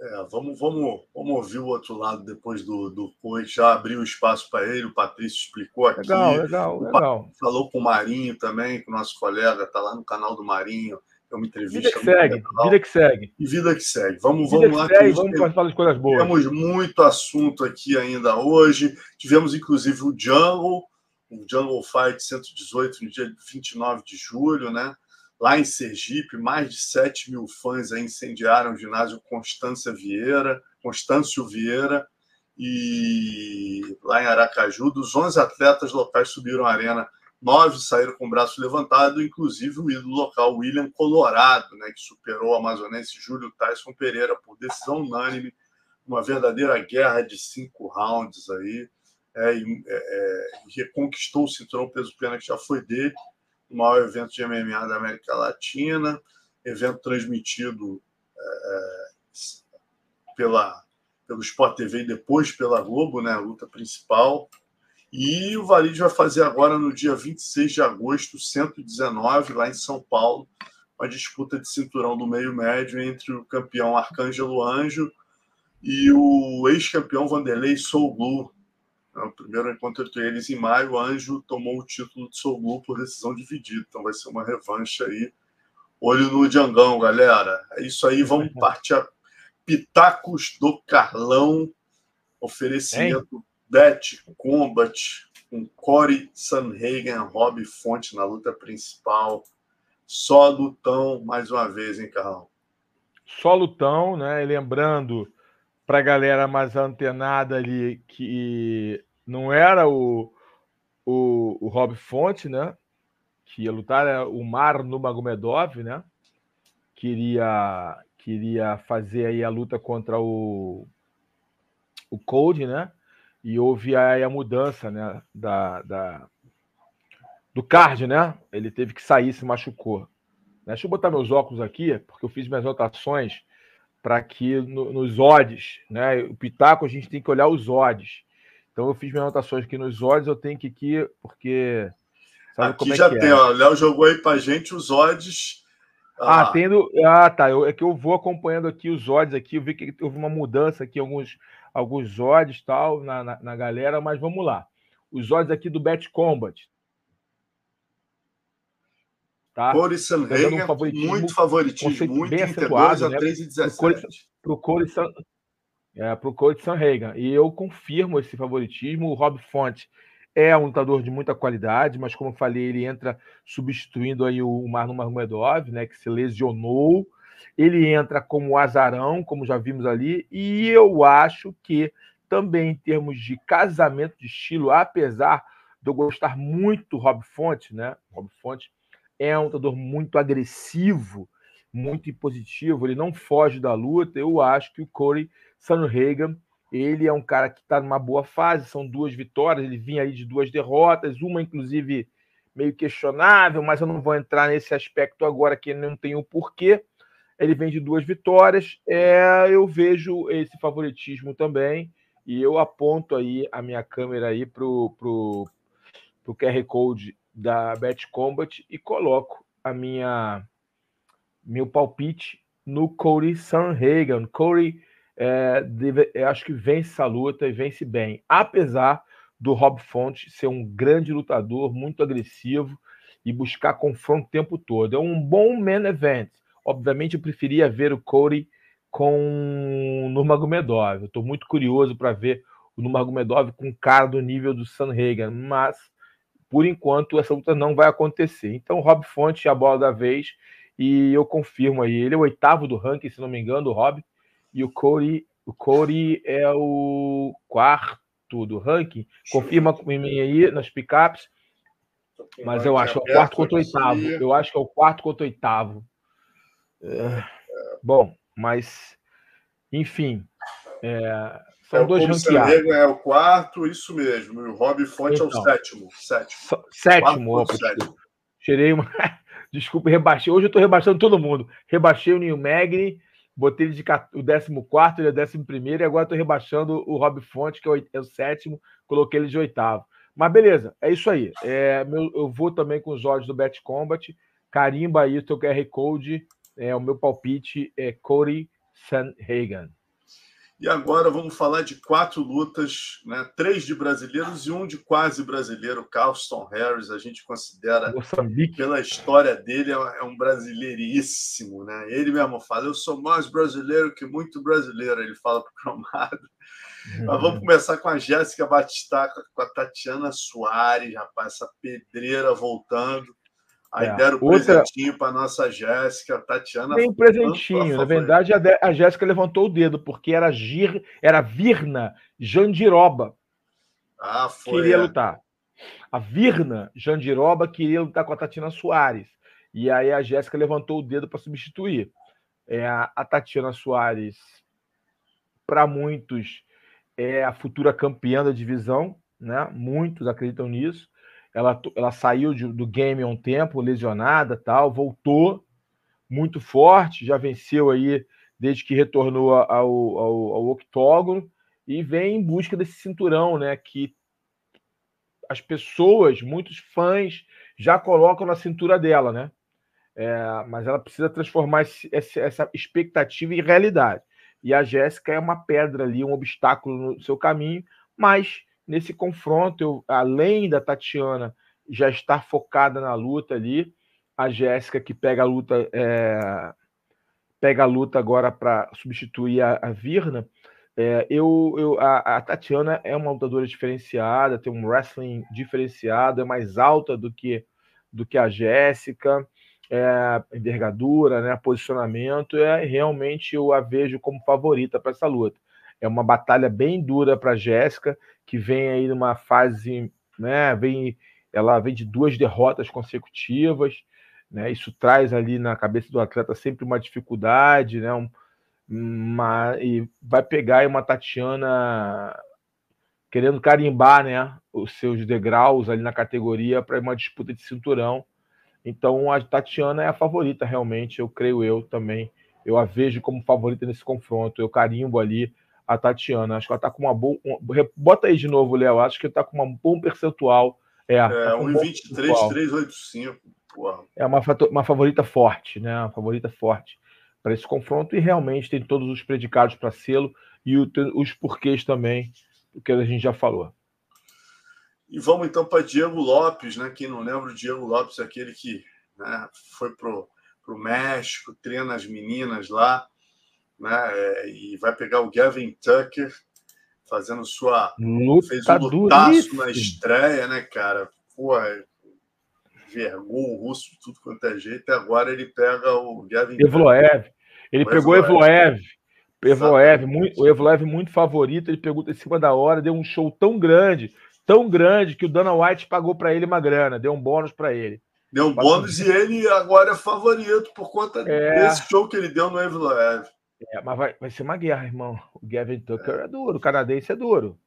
É, vamos, vamos, vamos ouvir o outro lado depois do, do coach. Já abriu espaço para ele, o Patrício explicou aqui. Legal, legal, legal. Falou com o Marinho também, que o nosso colega está lá no canal do Marinho é uma entrevista. Vida que segue, vida que segue. E vida que segue. Vamos, vida vamos lá. Segue, vamos falar de coisas boas. Temos muito assunto aqui ainda hoje. Tivemos, inclusive, o Jungle, o Jungle Fight 118, no dia 29 de julho, né? Lá em Sergipe, mais de 7 mil fãs incendiaram o ginásio Constância Vieira, Constâncio Vieira, e lá em Aracaju, dos 11 atletas locais subiram a arena. Nove saíram com o braço levantado, inclusive o ídolo local William Colorado, né, que superou o amazonense Júlio Tyson Pereira por decisão unânime, uma verdadeira guerra de cinco rounds aí, é, é, é, reconquistou o cinturão peso pena que já foi dele, o maior evento de MMA da América Latina, evento transmitido é, pela pelo Sport TV e depois pela Globo, né, a luta principal. E o Valide vai fazer agora, no dia 26 de agosto, 119, lá em São Paulo, uma disputa de cinturão do meio médio entre o campeão Arcângelo Anjo e o ex-campeão Vanderlei Soul Blue. É o primeiro encontro entre eles em maio, o Anjo tomou o título de Soul Blue por decisão dividida. Então vai ser uma revanche aí. Olho no Diangão, galera. É isso aí, vamos partir Pitacos do Carlão, oferecimento Det Combat, com Corey Sanhagen, Rob Fonte na luta principal. Só lutão, mais uma vez, hein, Carlão? Só lutão, né? E lembrando para a galera mais antenada ali que não era o, o, o Rob Fonte, né? Que ia lutar, era o Mar Nurmagomedov, né? Queria, queria fazer aí a luta contra o, o Cold, né? E houve aí a mudança, né? Da, da, do card, né? Ele teve que sair, se machucou. Deixa eu botar meus óculos aqui, porque eu fiz minhas anotações para que no, nos odds, né? O Pitaco a gente tem que olhar os odds. Então eu fiz minhas anotações aqui nos odds, eu tenho que aqui, porque. Sabe aqui é já tem, é. ó. O Léo jogou aí pra gente os odds. Ah, ah tendo. Ah, tá. Eu, é que eu vou acompanhando aqui os odds aqui. Eu vi que houve uma mudança aqui, alguns, alguns odds tal, na, na, na galera, mas vamos lá. Os odds aqui do Bet Combat. Tá? Corey Sanhagen, um favoritismo, muito favoritismo, muito bem acentuado, né? a 3,17. Para o Corey San... é, pro Corey Sanhagen. E eu confirmo esse favoritismo. O Rob Fonte é um lutador de muita qualidade, mas como eu falei, ele entra substituindo aí o Marlon Marmedov, né, que se lesionou. Ele entra como azarão, como já vimos ali, e eu acho que também em termos de casamento de estilo, apesar de eu gostar muito do Rob Fonte, né? Rob Fonte é um lutador muito agressivo, muito impositivo, ele não foge da luta. Eu acho que o Corey Sanhagen, ele é um cara que está numa boa fase, são duas vitórias, ele vinha aí de duas derrotas, uma inclusive meio questionável, mas eu não vou entrar nesse aspecto agora que não tem o porquê. Ele vem de duas vitórias, é, eu vejo esse favoritismo também, e eu aponto aí a minha câmera aí pro, pro, pro QR Code da Bet Combat e coloco a minha meu palpite no Corey Sanhagen. Corey é, deve, acho que vence a luta e vence bem, apesar do Rob Font ser um grande lutador, muito agressivo e buscar confronto o tempo todo. É um bom main event. Obviamente, eu preferia ver o Corey com o Nurmagomedov. Estou muito curioso para ver o Nurmagomedov com um cara do nível do Sanhagen, mas por enquanto essa luta não vai acontecer. Então, Rob Fonte é a bola da vez e eu confirmo aí. Ele é o oitavo do ranking, se não me engano, o Rob. E o Corey, o Corey é o quarto do ranking. Confirma com mim aí nas picapes. Mas eu acho que é o quarto contra o oitavo. Eu acho que é o quarto contra o oitavo. É, bom, mas enfim. É, são é, dois ranqueados. é o quarto, isso mesmo. E o Rob Fonte então, é o então. sétimo. Sétimo. Sétimo, opa, sétimo. Tirei uma. Desculpa, rebaixei. Hoje eu estou rebaixando todo mundo. Rebaixei o Neil Magni, botei ele de o 14, ele é o 11 e agora estou rebaixando o Rob Fonte, que é o, é o, sétimo, coloquei ele de oitavo. Mas beleza, é isso aí. É, meu, eu vou também com os olhos do Bet Combat. Carimba aí o teu QR Code. É, o meu palpite é Cody Sanhagen. E agora vamos falar de quatro lutas, né? três de brasileiros e um de quase brasileiro, Carlston Harris. A gente considera, Moçambique. pela história dele, é, é um brasileiríssimo. Né? Ele mesmo fala: Eu sou mais brasileiro que muito brasileiro. Ele fala para o Cromado. Uhum. Mas vamos começar com a Jéssica Batista, com a Tatiana Soares, rapaz, essa pedreira voltando. Aí é. deram um Outra... presentinho para nossa Jéssica, Tatiana. Tem um presentinho. Na verdade, a, Jéssica levantou o dedo, porque era, Gir... era Virna Jandiroba. Ah, foi. Queria é. lutar. A Virna Jandiroba queria lutar com a Tatiana Soares. E aí a Jéssica levantou o dedo para substituir. É, a Tatiana Soares, para muitos, é a futura campeã da divisão, né? Muitos acreditam nisso. Ela, ela saiu de, do game há um tempo, lesionada, tal, voltou muito forte, já venceu aí desde que retornou ao, ao, ao octógono e vem em busca desse cinturão, né? Que as pessoas, muitos fãs, já colocam na cintura dela, né? É, mas ela precisa transformar esse, essa expectativa em realidade. E a Jéssica é uma pedra ali, um obstáculo no seu caminho, mas nesse confronto, eu, além da Tatiana já estar focada na luta ali, a Jéssica que pega a luta é, pega a luta agora para substituir a, a Virna. É, eu, eu a, a, Tatiana é uma lutadora diferenciada, tem um wrestling diferenciado, é mais alta do que, do que a Jéssica, é, envergadura, né, posicionamento, é realmente eu a vejo como favorita para essa luta. É uma batalha bem dura para a Jéssica, que vem aí numa fase, né, vem, ela vem de duas derrotas consecutivas, né, isso traz ali na cabeça do atleta sempre uma dificuldade, né, um, uma, e vai pegar uma Tatiana querendo carimbar né, os seus degraus ali na categoria para uma disputa de cinturão. Então a Tatiana é a favorita, realmente, eu creio eu também. Eu a vejo como favorita nesse confronto. Eu carimbo ali a Tatiana. Acho que ela está com uma boa. Bota aí de novo, Léo. Acho que está com um bom percentual. É, é tá 1,23, 385. É uma, uma favorita forte, né? Uma favorita forte para esse confronto e realmente tem todos os predicados para selo e o, os porquês também, do que a gente já falou. E vamos então para Diego Lopes, né? Quem não lembra, o Diego Lopes é aquele que né, foi pro, pro México, treina as meninas lá, né? É, e vai pegar o Gavin Tucker fazendo sua Luta fez um lutaço na estreia, né, cara? Pô, vergou o russo de tudo quanto é jeito, e agora ele pega o Gavin Evloev. Ele o pegou Evloev. Evloev, muito, o Evloev muito favorito, ele pegou em cima da hora, deu um show tão grande, tão grande que o Dana White pagou para ele uma grana, deu um bônus para ele. Deu um bônus e ele agora é favorito por conta é... desse show que ele deu no Evloev. É, mas vai, vai ser uma guerra, irmão. O Gavin Tucker é. é duro, o canadense é duro.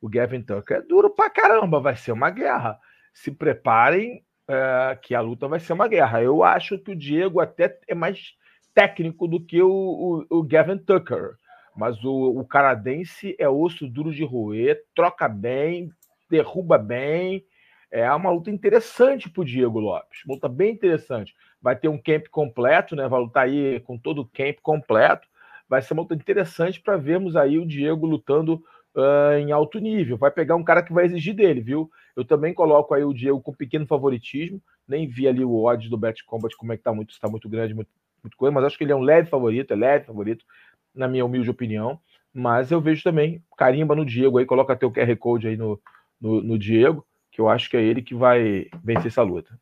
O Gavin Tucker é duro pra caramba, vai ser uma guerra. Se preparem é, que a luta vai ser uma guerra. Eu acho que o Diego até é mais técnico do que o, o, o Gavin Tucker, mas o, o, canadense é osso duro de roer, troca bem, derruba bem. É uma luta interessante para o Diego Lopes, uma luta bem interessante. Vai ter um camp completo, né? Vai lutar aí com todo o camp completo. Vai ser luta interessante para vermos aí o Diego lutando uh, em alto nível. Vai pegar um cara que vai exigir dele, viu? Eu também coloco aí o Diego com pequeno favoritismo. Nem vi ali o odds do Bet Combat, como é que tá muito, está muito grande, muito, muito coisa, mas acho que ele é um leve favorito, é leve favorito, na minha humilde opinião. Mas eu vejo também, carimba no Diego aí, coloca teu QR Code aí no, no, no Diego, que eu acho que é ele que vai vencer essa luta.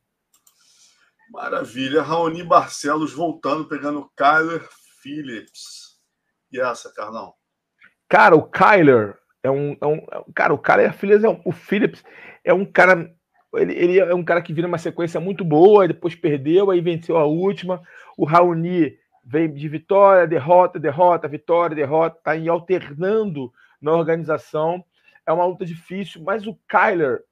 Maravilha. Raoni Barcelos voltando, pegando Kyler Phillips. E essa, Carlão? Cara, o Kyler é um, é um cara, o é Phillips, é um, o Phillips é um cara ele, ele, é um cara que vira uma sequência muito boa, depois perdeu, aí venceu a última. O Raoni vem de vitória, derrota, derrota, vitória, derrota, tá aí alternando na organização. É uma luta difícil, mas o Kyler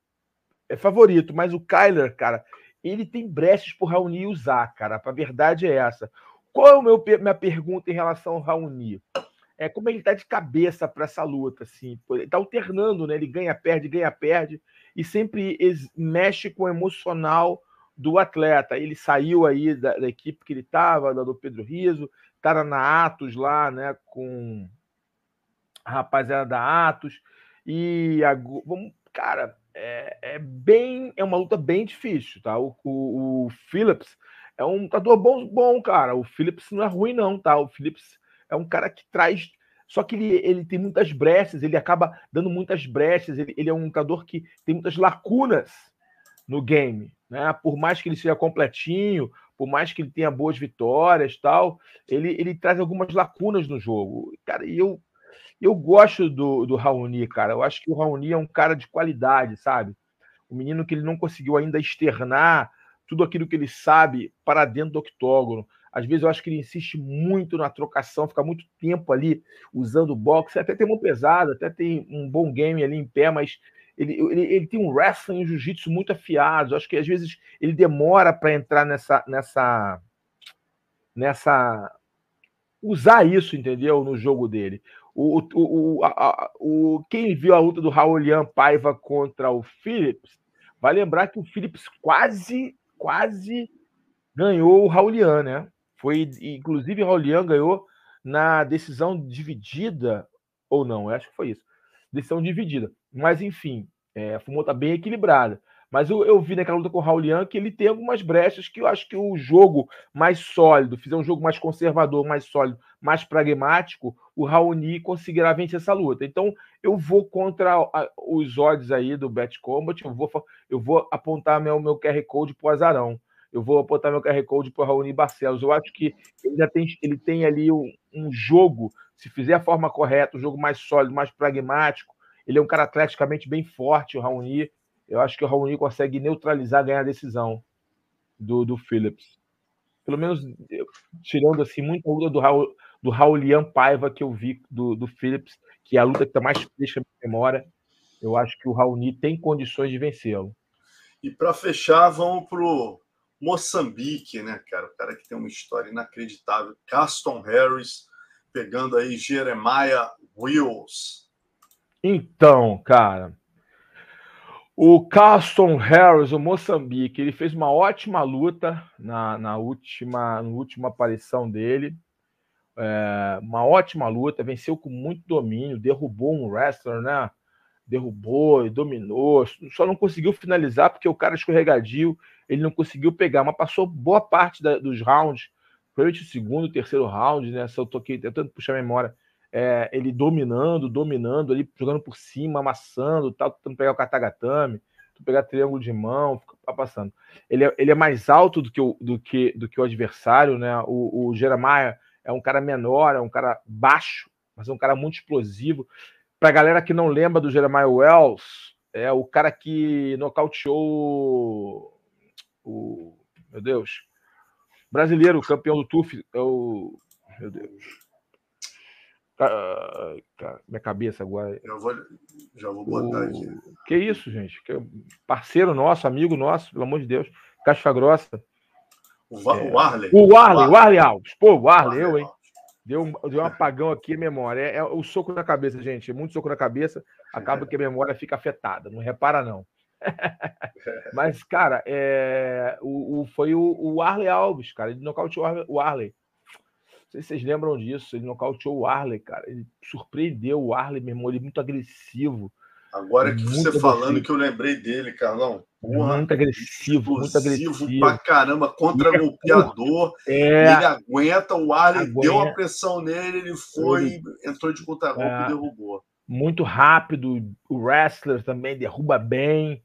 é favorito, mas o Kyler, cara, ele tem brechas pro Raoni usar, cara. A verdade é essa. Qual é a meu, minha pergunta em relação ao Raoni? é, como ele está de cabeça para essa luta, assim, ele está alternando, né? Ele ganha, perde, ganha, perde, e sempre mexe com o emocional do atleta. Ele saiu aí da, da equipe que ele estava, do Pedro Riso, estava na Atos lá, né? Com a rapaziada da Atos, e a, vamos, cara, é, é, bem, é uma luta bem difícil, tá? O, o, o Phillips é um lutador bom, bom, cara. O Phillips não é ruim, não, tá? O Phillips é um cara que traz. Só que ele, ele tem muitas brechas, ele acaba dando muitas brechas, ele, ele é um lutador que tem muitas lacunas no game. Né? Por mais que ele seja completinho, por mais que ele tenha boas vitórias tal, ele, ele traz algumas lacunas no jogo. Cara, e eu, eu gosto do, do Raoni, cara. Eu acho que o Raoni é um cara de qualidade, sabe? O menino que ele não conseguiu ainda externar tudo aquilo que ele sabe para dentro do octógono. Às vezes eu acho que ele insiste muito na trocação, fica muito tempo ali usando boxe, até tem mão pesada, até tem um bom game ali em pé, mas ele, ele, ele tem um wrestling e um jiu-jitsu muito afiados. Eu acho que às vezes ele demora para entrar nessa, nessa, nessa. usar isso, entendeu? No jogo dele. O, o, o, a, o, quem viu a luta do Raulian Paiva contra o Phillips vai lembrar que o Phillips quase, quase ganhou o Raulian, né? Foi, inclusive, Rolian ganhou na decisão dividida, ou não, acho que foi isso. Decisão dividida. Mas, enfim, é, a Fumou está bem equilibrada. Mas eu, eu vi naquela luta com o Raulian que ele tem algumas brechas que eu acho que o jogo mais sólido, fizer um jogo mais conservador, mais sólido, mais pragmático, o Raoni conseguirá vencer essa luta. Então, eu vou contra a, os odds aí do Bet Combat, eu vou, eu vou apontar meu, meu QR Code para o Azarão. Eu vou apontar meu QR Code para o Raoni Barcelos. Eu acho que ele já tem, ele tem ali um, um jogo, se fizer a forma correta, um jogo mais sólido, mais pragmático. Ele é um cara atleticamente bem forte, o Raoni eu acho que o Raoni consegue neutralizar, ganhar a decisão do, do Phillips. Pelo menos tirando assim muita luta do Raul, do Raulian Paiva que eu vi do, do Phillips, que é a luta que está mais fresca na memória. Eu acho que o Raoni tem condições de vencê-lo. E para fechar, vamos pro Moçambique, né, cara? O cara que tem uma história inacreditável. Caston Harris pegando aí Jeremiah Wills. Então, cara, o Carlston Harris, o Moçambique, ele fez uma ótima luta na, na, última, na última aparição dele. É, uma ótima luta, venceu com muito domínio, derrubou um wrestler, né? Derrubou e dominou, só não conseguiu finalizar porque o cara escorregadio, ele não conseguiu pegar, mas passou boa parte da, dos rounds, principalmente o segundo, terceiro round, né? Se eu tô aqui tentando puxar a memória, é, ele dominando, dominando, ali jogando por cima, amassando, tal, tentando pegar o katagatame, pegar triângulo de mão, fica passando. Ele é, ele é mais alto do que o, do que, do que o adversário, né? O, o Jeremiah é um cara menor, é um cara baixo, mas é um cara muito explosivo. Para a galera que não lembra do Jeremiah Wells, é o cara que nocauteou o. Meu Deus. Brasileiro, campeão do TUF, é o. Meu Deus. Cara, minha cabeça agora. Eu vou, já vou botar o... aqui. Que isso, gente? Que parceiro nosso, amigo nosso, pelo amor de Deus. Caixa Grossa. O, Va é... o Arley. O Arley, o Arley Alves. Pô, o Arley, eu, hein? Deu um, deu um apagão aqui, memória. É, é, o soco na cabeça, gente. É muito soco na cabeça. Acaba que a memória fica afetada. Não repara, não. Mas, cara, é, o, o, foi o, o Arley Alves, cara. Ele nocauteou o Arley sei se vocês lembram disso. Ele nocauteou o Arley, cara. Ele surpreendeu o Arley, meu irmão. Ele é muito agressivo. Agora que você agressivo. falando que eu lembrei dele, Carlão. Porra, muito agressivo, muito agressivo. pra caramba, contra é golpeador. É, ele aguenta, o Arley aguenta. deu a pressão nele, ele foi, ele, entrou de contra-golpe é, e derrubou. Muito rápido, o wrestler também derruba bem,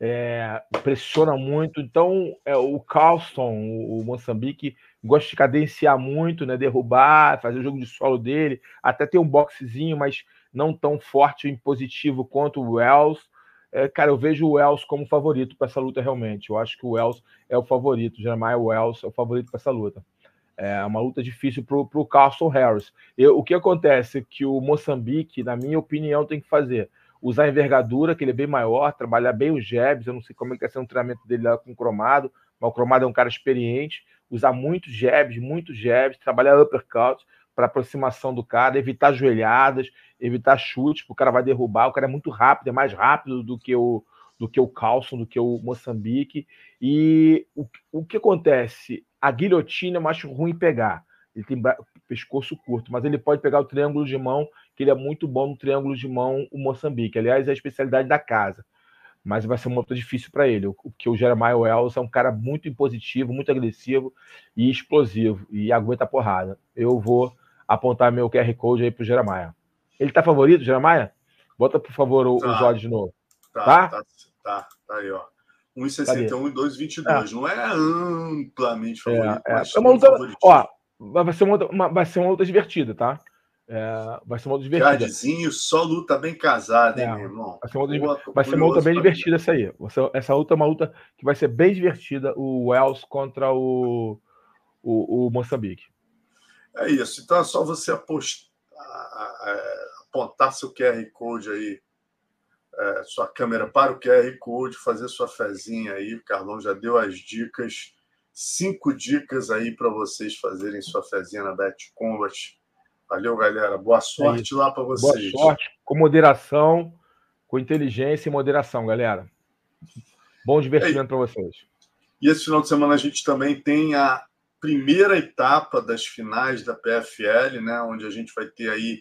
é, pressiona muito. Então, é, o Carlston, o, o Moçambique, gosta de cadenciar muito, né? Derrubar, fazer o jogo de solo dele, até ter um boxezinho, mas não tão forte e positivo quanto o Wells. É, cara, eu vejo o Wells como favorito para essa luta realmente. Eu acho que o Wells é o favorito, Jeremiah Wells é o favorito para essa luta. É uma luta difícil para o Carlson Harris. Eu, o que acontece que o Moçambique, na minha opinião, tem que fazer usar a envergadura, que ele é bem maior, trabalhar bem os jabs. Eu não sei como é que vai ser um treinamento dele lá com o Cromado, mas o Cromado é um cara experiente usar muitos jabs, muitos jabs, trabalhar uppercut para aproximação do cara, evitar joelhadas, evitar chutes, porque o cara vai derrubar, o cara é muito rápido, é mais rápido do que o do que o Carlson, do que o Moçambique. E o, o que acontece? A guilhotina eu acho ruim pegar. Ele tem pescoço curto, mas ele pode pegar o triângulo de mão, que ele é muito bom no triângulo de mão, o Moçambique. Aliás, é a especialidade da casa mas vai ser uma luta difícil para ele, porque o Jeremiah Wells é um cara muito impositivo, muito agressivo e explosivo, e aguenta a porrada. Eu vou apontar meu QR Code aí pro Jeremiah. Ele tá favorito, Jeremiah? Bota, por favor, o, tá. os olhos de novo. Tá, tá, tá, tá, tá aí, ó. 1,61 e 2,22. É. Não é amplamente favorito. É, é. é uma luta, ó, vai ser uma, uma, vai ser uma luta divertida, tá? É, vai ser uma luta divertida. Só luta bem casada, hein, é, meu irmão? Vai ser uma luta, vai ser uma luta bem divertida essa aí. Essa luta é uma luta que vai ser bem divertida, o Wells contra o, o, o Moçambique. É isso. Então é só você apostar, apontar seu QR Code aí, é, sua câmera para o QR Code, fazer sua fezinha aí. O Carlão já deu as dicas. Cinco dicas aí para vocês fazerem sua fezinha na Bet Combat Valeu, galera. Boa é sorte é lá para vocês. Boa sorte, com moderação, com inteligência e moderação, galera. Bom divertimento para vocês. E esse final de semana a gente também tem a primeira etapa das finais da PFL, né, onde a gente vai ter aí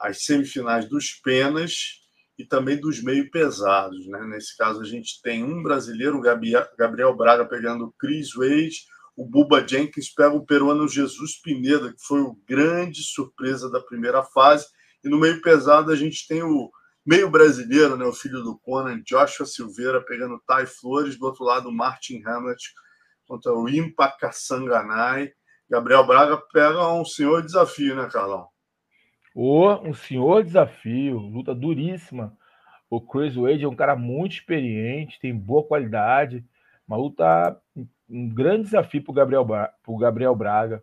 as semifinais dos penas e também dos meio pesados. Né? Nesse caso, a gente tem um brasileiro, Gabriel Braga, pegando o Chris Wade, o Buba Jenkins pega o peruano Jesus Pineda, que foi o grande surpresa da primeira fase. E no meio pesado, a gente tem o meio brasileiro, né, o filho do Conan, Joshua Silveira, pegando Tai Flores, do outro lado, Martin Hamlet contra o Impa Kassanganai. Gabriel Braga pega um senhor desafio, né, Carlão? Oh, um senhor desafio, luta duríssima. O Chris Wade é um cara muito experiente, tem boa qualidade, uma luta, um grande desafio para o Gabriel, pro Gabriel Braga.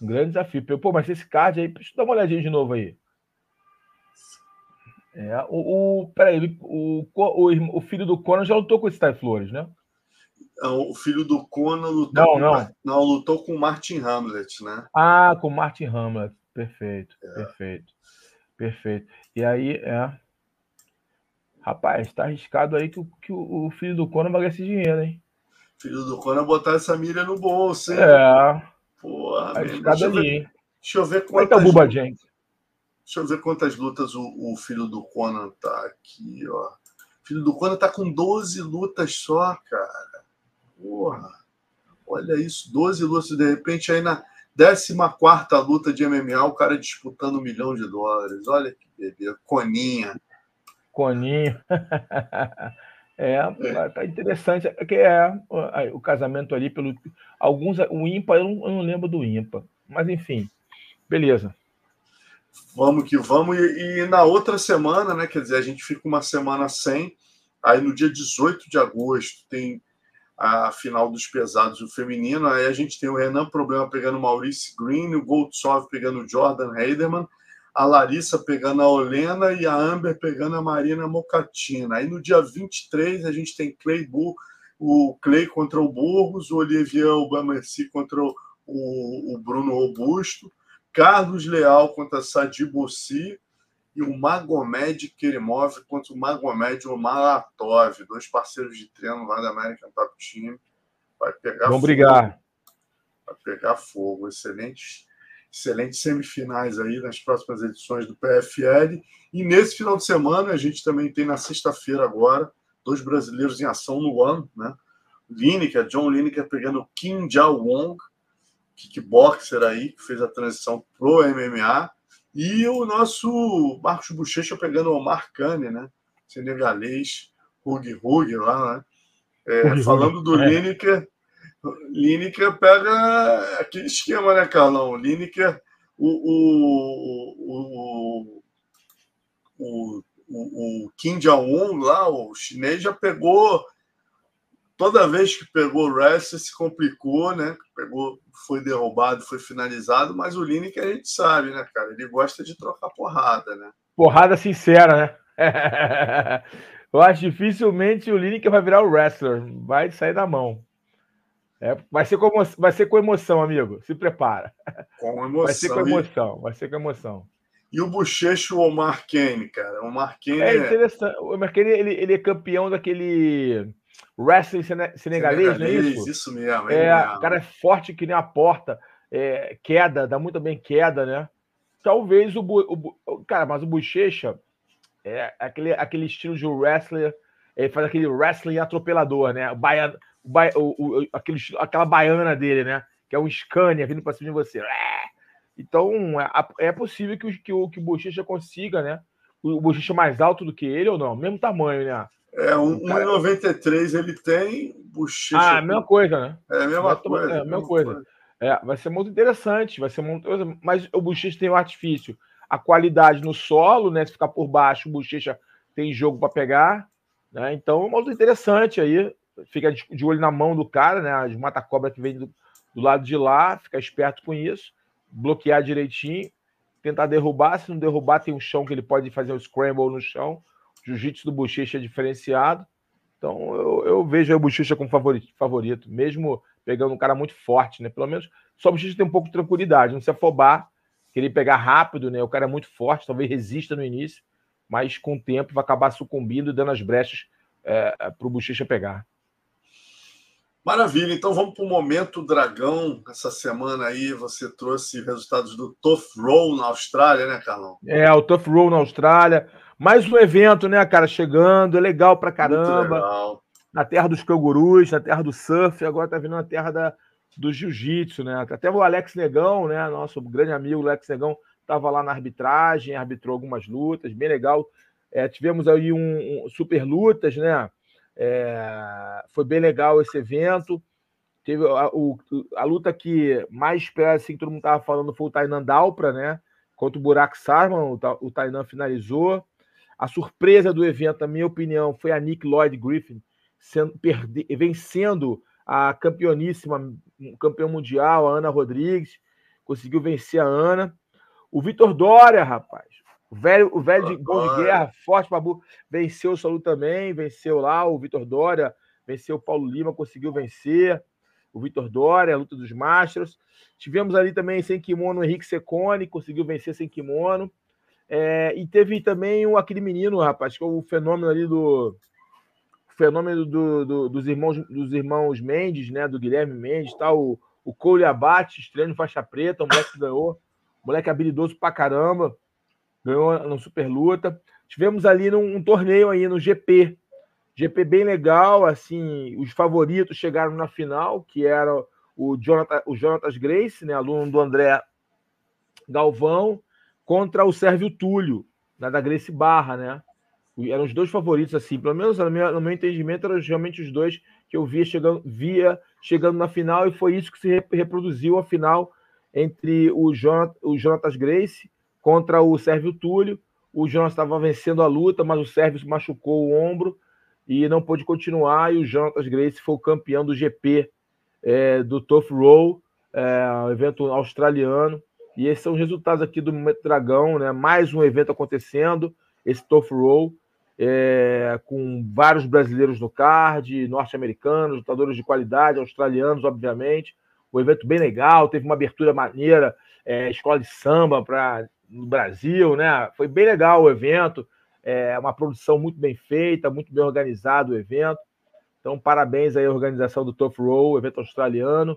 Um grande desafio. Pô, mas esse card aí, deixa eu dar uma olhadinha de novo aí. É, o, o, peraí, o, o, o filho do Conan já lutou com esse Ty Flores, né? O filho do Conan lutou, não, com, não. não, lutou com o Martin Hamlet, né? Ah, com o Martin Hamlet. Perfeito, é. perfeito, perfeito. E aí, é. Rapaz, tá arriscado aí que, o, que o filho do Conan vai ganhar esse dinheiro, hein? Filho do Conan botar essa milha no bolso, hein? É. Porra, arriscado ali, hein? Deixa eu ver quantas... É é o Buba Jenkins? Deixa eu ver quantas lutas o, o, filho do Conan tá aqui, ó. O filho do Conan tá com 12 lutas só, cara. Porra. Olha isso, 12 lutas. De repente, aí na 14 luta de MMA, o cara disputando um milhão de dólares. Olha que bebê. Coninha. Coninho. É, tá interessante. É que é o casamento ali pelo alguns o ímpar eu não, eu não lembro do ímpar, mas enfim, beleza. Vamos que vamos. E, e, na outra semana, né? Quer dizer, a gente fica uma semana sem. Aí no dia 18 de agosto tem a final dos pesados o feminino. Aí a gente tem o Renan Problema pegando o Maurice Green, o Goldsov pegando o Jordan Heiderman, a Larissa pegando a Olena e a Amber pegando a Marina Mocatina. Aí no dia 23 a gente tem Clay Bull, o Clay contra o Burgos, o Olivier Aubameyang contra o, o Bruno Robusto. Carlos Leal contra Sadi Bossi e o Magomed Kerimov contra o Magomed Malatov, dois parceiros de treino lá da American Top Team. Vai pegar Vão fogo. brigar. Vai pegar fogo. Excelentes, excelentes semifinais aí nas próximas edições do PFL. E nesse final de semana, a gente também tem na sexta-feira agora, dois brasileiros em ação no ano, né? Lineker, John Lineker pegando Kim Jao Wong kickboxer aí, que fez a transição pro MMA, e o nosso Marcos Bochecha pegando o Omar Kane, né? Senegalês, Hug Hug lá, né? É, falando do é. Lineker, Lineker pega aquele esquema, né, Carlão? Lineker, o, o, o, o, Kim Jong-un lá, o chinês, já pegou toda vez que pegou o Wrestler se complicou, né? Pegou, foi derrubado, foi finalizado, mas o Lineker a gente sabe, né, cara? Ele gosta de trocar porrada, né? Porrada sincera, né? Eu acho dificilmente o Lineker vai virar o wrestler, vai sair da mão. É, vai, ser com, vai ser com emoção, amigo. Se prepara. Com emoção. Vai ser com emoção, vai ser com emoção. E o bochecho Omar Kane, cara. O Omar Kane é, é interessante. O Omar Kane, ele, ele é campeão daquele wrestling senegalês, senegalês, não é isso? Isso mesmo. É, o cara é forte que nem a porta, é, queda, dá muito bem queda, né? Talvez o, o cara, mas o Bochecha é aquele, aquele estilo de wrestler, ele faz aquele wrestling atropelador, né? O baiano, o, o, aquele, aquela baiana dele, né? Que é um Scania vindo para cima de você. Então, é, é possível que o, que o, que o Bochecha consiga, né? O Bochecha mais alto do que ele ou não? Mesmo tamanho, né? É, 1,93 ele tem, bochecha. Ah, a mesma coisa, né? É a mesma coisa. É a mesma coisa. É, vai ser muito interessante, vai ser muito. Mas o bochecha tem o artifício, a qualidade no solo, né? Se ficar por baixo, o bochecha tem jogo para pegar, né? Então é muito interessante aí. Fica de olho na mão do cara, né? As mata-cobra que vem do, do lado de lá, fica esperto com isso, bloquear direitinho, tentar derrubar. Se não derrubar, tem um chão que ele pode fazer o scramble no chão Jiu-jitsu do Bochecha é diferenciado. Então eu, eu vejo o Bochecha como favorito, favorito, mesmo pegando um cara muito forte, né? Pelo menos só o Bochecha tem um pouco de tranquilidade, não se afobar, querer pegar rápido, né? O cara é muito forte, talvez resista no início, mas com o tempo vai acabar sucumbindo e dando as brechas é, para o Bochecha pegar. Maravilha, então vamos para o momento dragão. Essa semana aí você trouxe resultados do Tough Roll na Austrália, né, Carlão? É, o Tough Roll na Austrália. Mais um evento, né, cara, chegando, é legal pra caramba. Legal. Na terra dos cangurus, na terra do surf, agora tá vindo na terra da, do jiu-jitsu, né? Até o Alex Negão, né, nosso grande amigo Alex Negão, estava lá na arbitragem, arbitrou algumas lutas, bem legal. É, tivemos aí um, um, super lutas, né? É, foi bem legal esse evento. Teve a, o, a luta que mais esperada, assim, que todo mundo estava falando, foi o Tainan Dalpra, né? Contra o Burak Sarman, o, o Tainan finalizou. A surpresa do evento, na minha opinião, foi a Nick Lloyd Griffin sendo, perde, vencendo a campeoníssima, campeão mundial, a Ana Rodrigues. Conseguiu vencer a Ana. O Vitor Dória, rapaz. O velho, o velho de gol de guerra, forte Babu, venceu o Salu também, venceu lá o Vitor Dória, venceu o Paulo Lima, conseguiu vencer o Vitor Dória, a luta dos Masters. Tivemos ali também sem kimono o Henrique Secone, conseguiu vencer sem kimono. É, e teve também o, aquele menino, rapaz, que é o fenômeno ali do. O fenômeno do, do, dos, irmãos, dos irmãos Mendes, né? Do Guilherme Mendes, tá? O, o Cole Abate, estreando faixa preta, o moleque que ganhou. Moleque habilidoso pra caramba. Ganhou no Super Luta. Tivemos ali num um torneio aí no GP. GP bem legal, assim, os favoritos chegaram na final, que era o Jonathan, o Jonatas Grace, né, aluno do André Galvão, contra o Sérvio Túlio, né, da Grace Barra, né? Eram os dois favoritos, assim, pelo menos no meu, no meu entendimento, eram realmente os dois que eu via chegando, via chegando na final, e foi isso que se reproduziu a final entre o, Jonathan, o Jonatas Grace contra o Sérvio Túlio. O Jonas estava vencendo a luta, mas o Sérvio machucou o ombro e não pôde continuar. E o Jonatas Grace foi o campeão do GP é, do Tough Roll, é, evento australiano. E esses são os resultados aqui do Momento Dragão, né? Mais um evento acontecendo, esse Tough Roll, é, com vários brasileiros no card, norte-americanos, lutadores de qualidade, australianos, obviamente um evento bem legal, teve uma abertura maneira, é, escola de samba para no Brasil, né? Foi bem legal o evento, é uma produção muito bem feita, muito bem organizado o evento. Então, parabéns aí à organização do Tough Row, evento australiano.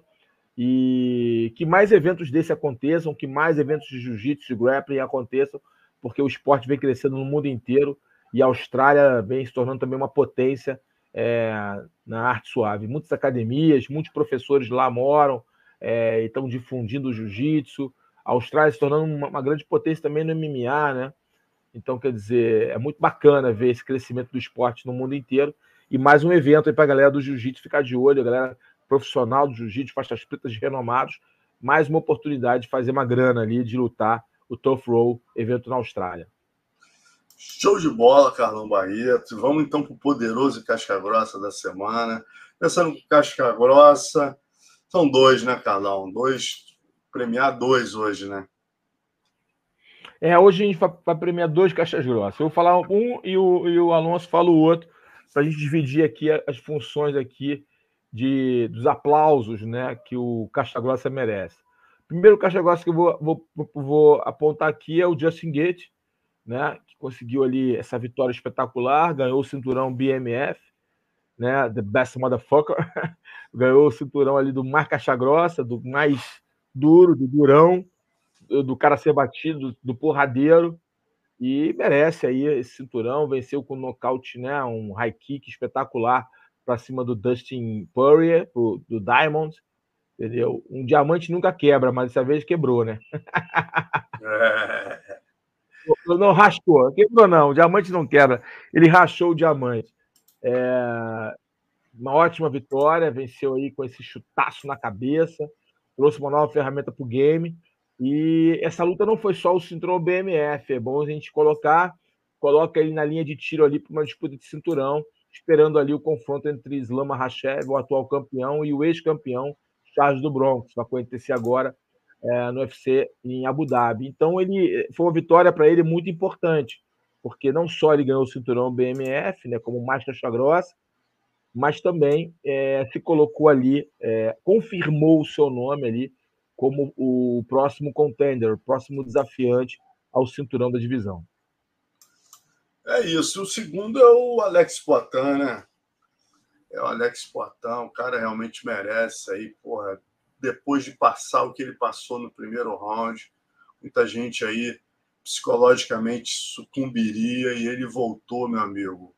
E que mais eventos desse aconteçam, que mais eventos de jiu-jitsu e grappling aconteçam, porque o esporte vem crescendo no mundo inteiro e a Austrália vem se tornando também uma potência é, na arte suave. Muitas academias, muitos professores lá moram é, estão difundindo o jiu-jitsu. Austrália se tornando uma, uma, grande potência também no MMA, né? Então, quer dizer, é muito bacana ver esse crescimento do esporte no mundo inteiro. E mais um evento aí para a galera do jiu-jitsu ficar de olho, a galera profissional do jiu-jitsu, faixas pretas renomados. Mais uma oportunidade de fazer uma grana ali, de lutar o Tough Roll, evento na Austrália. Show de bola, Carlão Barreto. Vamos então para o poderoso Casca Grossa da semana. Pensando com Casca Grossa, são dois, né, Carlão? Dois, premiar dois hoje, né? É, hoje a gente vai premiar dois caixas grossas. Eu vou falar um e o, e o Alonso fala o outro, para a gente dividir aqui as funções aqui de, dos aplausos né, que o Caixa Grossa merece. Primeiro caixa grossa que eu vou, vou, vou apontar aqui é o Justin Gate, né, que conseguiu ali essa vitória espetacular, ganhou o cinturão BMF, né, the best motherfucker, ganhou o cinturão ali do mais caixa grossa, do mais duro, do durão, do cara ser batido, do porradeiro, e merece aí esse cinturão, venceu com um nocaute, né, um high kick espetacular para cima do Dustin Poirier, do Diamond, entendeu? Um diamante nunca quebra, mas dessa vez quebrou, né? É. Não rachou, quebrou não, o diamante não quebra. Ele rachou o diamante. É... Uma ótima vitória, venceu aí com esse chutaço na cabeça, trouxe uma nova ferramenta para o game. E essa luta não foi só o cinturão BMF, é bom a gente colocar, coloca ele na linha de tiro ali para uma disputa de cinturão, esperando ali o confronto entre Islam Hashev, o atual campeão, e o ex-campeão Charles do Bronx, vai acontecer agora é, no UFC em Abu Dhabi. Então ele foi uma vitória para ele muito importante, porque não só ele ganhou o cinturão BMF, né, como mais caixa grossa, mas também é, se colocou ali, é, confirmou o seu nome ali como o próximo contender, o próximo desafiante ao cinturão da divisão. É isso. O segundo é o Alex Poitin, né? é o Alex Portão, o cara realmente merece aí, porra, depois de passar o que ele passou no primeiro round, muita gente aí psicologicamente sucumbiria e ele voltou, meu amigo,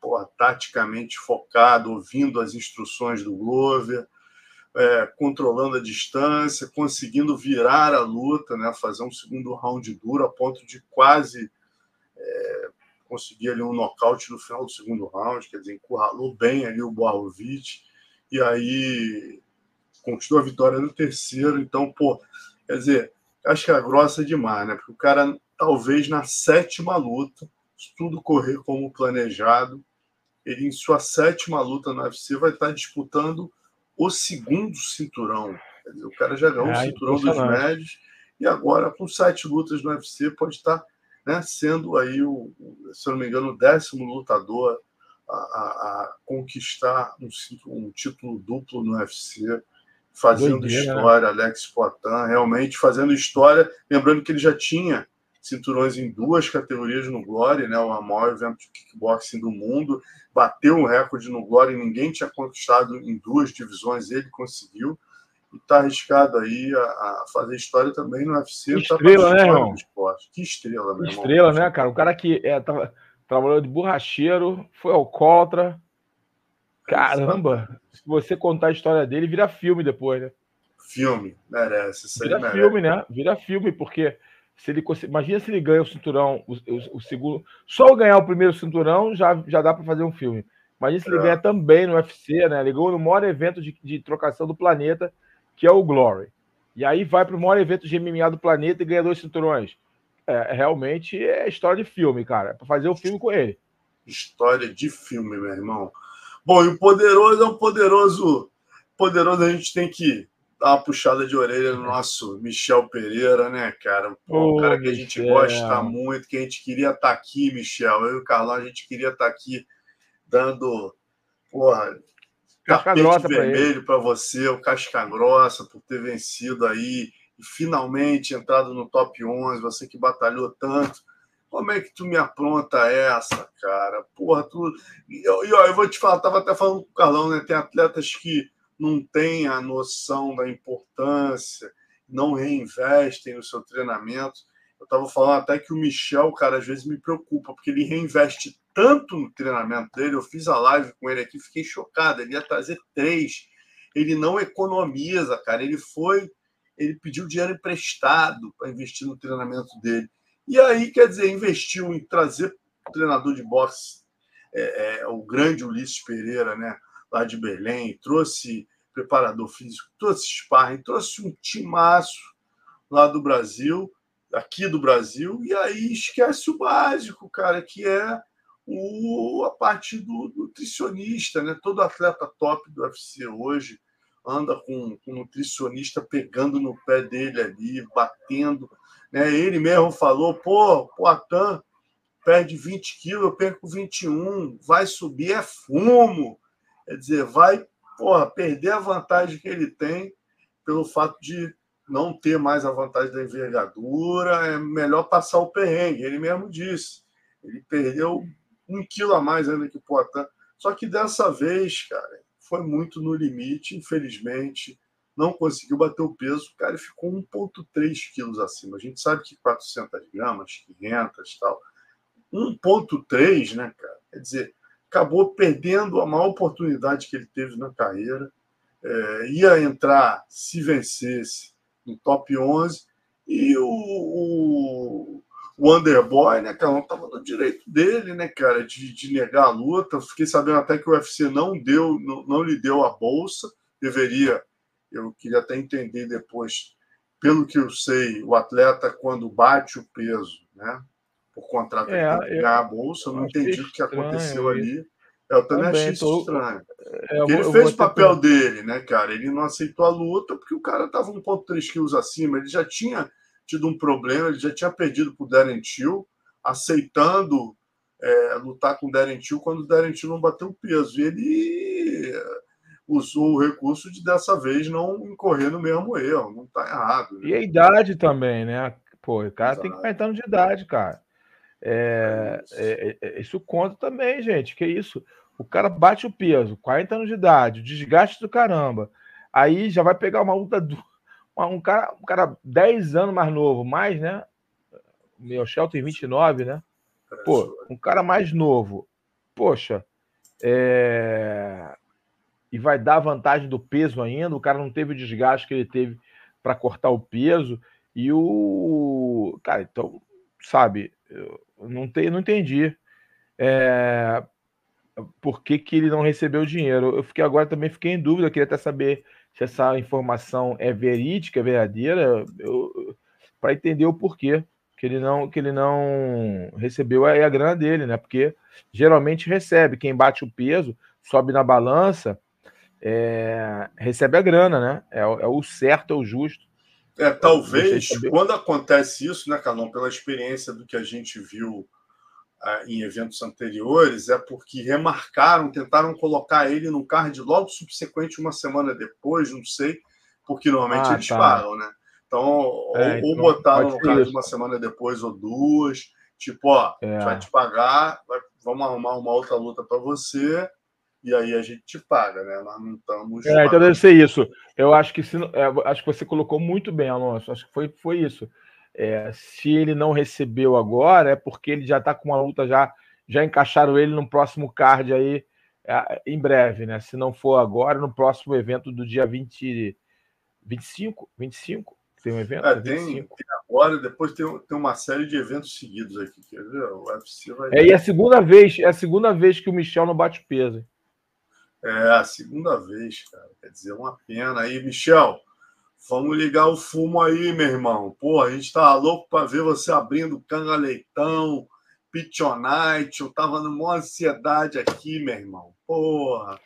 porra, taticamente focado, ouvindo as instruções do Glover, é, controlando a distância, conseguindo virar a luta, né, fazer um segundo round duro a ponto de quase é, conseguir ali um nocaute no final do segundo round, quer dizer, encurralou bem ali o Borrovic, e aí conquistou a vitória no terceiro, então, pô, quer dizer, acho que é grossa demais, né, porque o cara, talvez na sétima luta, se tudo correr como planejado, ele em sua sétima luta no UFC vai estar disputando o segundo cinturão. Dizer, o cara já ganhou é, o cinturão dos médios e agora, com sete lutas no UFC, pode estar né, sendo aí, o, se eu não me engano, o décimo lutador a, a, a conquistar um, um, título duplo no UFC, fazendo Doideira, né? história, né? Alex Poitin, realmente fazendo história. Lembrando que ele já tinha cinturões em duas categorias no Glory, né? O maior evento de kickboxing do mundo, bateu um recorde no Glory, ninguém tinha conquistado em duas divisões, ele conseguiu. E está arriscado aí a, a, fazer história também no UFC. Que tá estrela, né, irmão? Que estrela, meu Que estrela, né, cara? O cara que é, tava, trabalhou de borracheiro, foi alcoólatra. Caramba! Se você contar a história dele, vira filme depois, né? Filme, merece. Isso vira merece. filme, né? Vira filme, porque se ele imagina se ele ganha o cinturão, o, o, o segundo, só ganhar o primeiro cinturão já, já dá para fazer um filme. Imagina se ele é. ganha também no UFC, né? Ele ganhou no maior evento de, de trocação do planeta, que é o Glory. E aí vai para o maior evento de MMA do planeta e ganha dois cinturões. É, realmente é história de filme, cara. É para fazer um filme com ele. História de filme, meu irmão. Bom, e o poderoso é um poderoso. Poderoso a gente tem que dar uma puxada de orelha no nosso Michel Pereira, né, cara? Pô, um cara que a gente Michel. gosta muito, que a gente queria estar tá aqui, Michel. Eu e o Carlão, a gente queria estar tá aqui dando, porra, tapete vermelho para você, o casca grossa, por ter vencido aí e finalmente entrado no top 11, você que batalhou tanto. Como é que tu me apronta essa, cara? Porra, tu. E, e ó, eu vou te falar, tava até falando com o Carlão, né? Tem atletas que não têm a noção da importância, não reinvestem no seu treinamento. Eu estava falando até que o Michel, cara, às vezes me preocupa, porque ele reinveste tanto no treinamento dele. Eu fiz a live com ele aqui, fiquei chocado. Ele ia trazer três. Ele não economiza, cara. Ele foi, ele pediu dinheiro emprestado para investir no treinamento dele. E aí, quer dizer, investiu em trazer o treinador de boxe, é, é, o grande Ulisses Pereira, né? Lá de Belém, trouxe preparador físico, trouxe sparring, trouxe um timaço lá do Brasil, aqui do Brasil, e aí esquece o básico, cara, que é o, a parte do nutricionista, né? Todo atleta top do UFC hoje anda com, um nutricionista pegando no pé dele ali, batendo. Né? Ele mesmo falou, pô, Poitin perde 20 quilos, eu perco 21, vai subir é fumo. Quer dizer, vai porra, perder a vantagem que ele tem pelo fato de não ter mais a vantagem da envergadura, é melhor passar o perrengue. Ele mesmo disse. Ele perdeu um quilo a mais ainda que o Poitin. Só que dessa vez, cara, foi muito no limite, infelizmente. Não conseguiu bater o peso, cara, e ficou 1,3 quilos acima. A gente sabe que 400 gramas, 500 e tal. 1,3, né, cara? Quer dizer, acabou perdendo a maior oportunidade que ele teve na carreira. É, ia entrar, se vencesse, no top 11. E o, o, o Underboy, né, cara, não estava no direito dele, né, cara, de, de negar a luta. Fiquei sabendo até que o UFC não deu, não, não lhe deu a bolsa. Deveria, eu queria até entender depois, pelo que eu sei, o atleta, quando bate o peso, né, por contrato é, ele ganhar a bolsa. Eu não entendi o que aconteceu ali. Eu também, também achei isso tô... estranho. É, ele fez o papel dele, né, cara? Ele não aceitou a luta porque o cara estava 1,3 quilos acima. Ele já tinha tido um problema, ele já tinha perdido para o Darren Till, aceitando é, lutar com o Darren Till quando o Darren Till não bateu o peso. E ele usou o recurso de dessa vez não incorrer no mesmo erro. Não está errado. Né? E a idade também, né? Pô, o cara Exato. tem que aumentar anos de idade, cara. É, é, é, isso conta também, gente. Que isso? O cara bate o peso, 40 anos de idade, desgaste do caramba. Aí já vai pegar uma luta do. Um cara, um cara 10 anos mais novo, mais, né? O Michel tem 29, né? Pô, um cara mais novo. Poxa, é... e vai dar vantagem do peso ainda. O cara não teve o desgaste que ele teve para cortar o peso. E o. Cara, então, sabe, eu não, te, não entendi. É por que, que ele não recebeu o dinheiro. Eu fiquei agora também fiquei em dúvida, queria até saber se essa informação é verídica, é verdadeira, para entender o porquê que ele não que ele não recebeu a, grana dele, né? Porque geralmente recebe quem bate o peso, sobe na balança, é, recebe a grana, né? É, é, o certo, é o justo. É, talvez quando acontece isso, né, Calão, pela experiência do que a gente viu em eventos anteriores é porque remarcaram, tentaram colocar ele no card logo subsequente, uma semana depois, não sei, porque normalmente ah, eles tá. pagam, né? Então, é, ou, então, botaram no card isso. uma semana depois ou duas, tipo, ó, é. vai te pagar, vai, vamos arrumar uma outra luta para você, e aí a gente te paga, né? Nós não estamos. É, então deve ser isso. Eu acho que se, é, acho que você colocou muito bem, Alonso. Acho que foi, foi isso. É, se ele não recebeu agora, é porque ele já está com uma luta, já, já encaixaram ele no próximo card aí é, em breve, né? Se não for agora, no próximo evento do dia 20, 25, 25, tem um evento? É, tem, tem, agora, depois tem, tem uma série de eventos seguidos aqui, quer ver? O UFC vai... É, e é a segunda vez, é a segunda vez que o Michel não bate peso. É, a segunda vez, cara. Quer dizer, uma pena aí, Michel. Vamos ligar o fumo aí, meu irmão. Pô, a gente tava louco para ver você abrindo canga leitão, pitonite. Eu tava numa ansiedade aqui, meu irmão. Porra.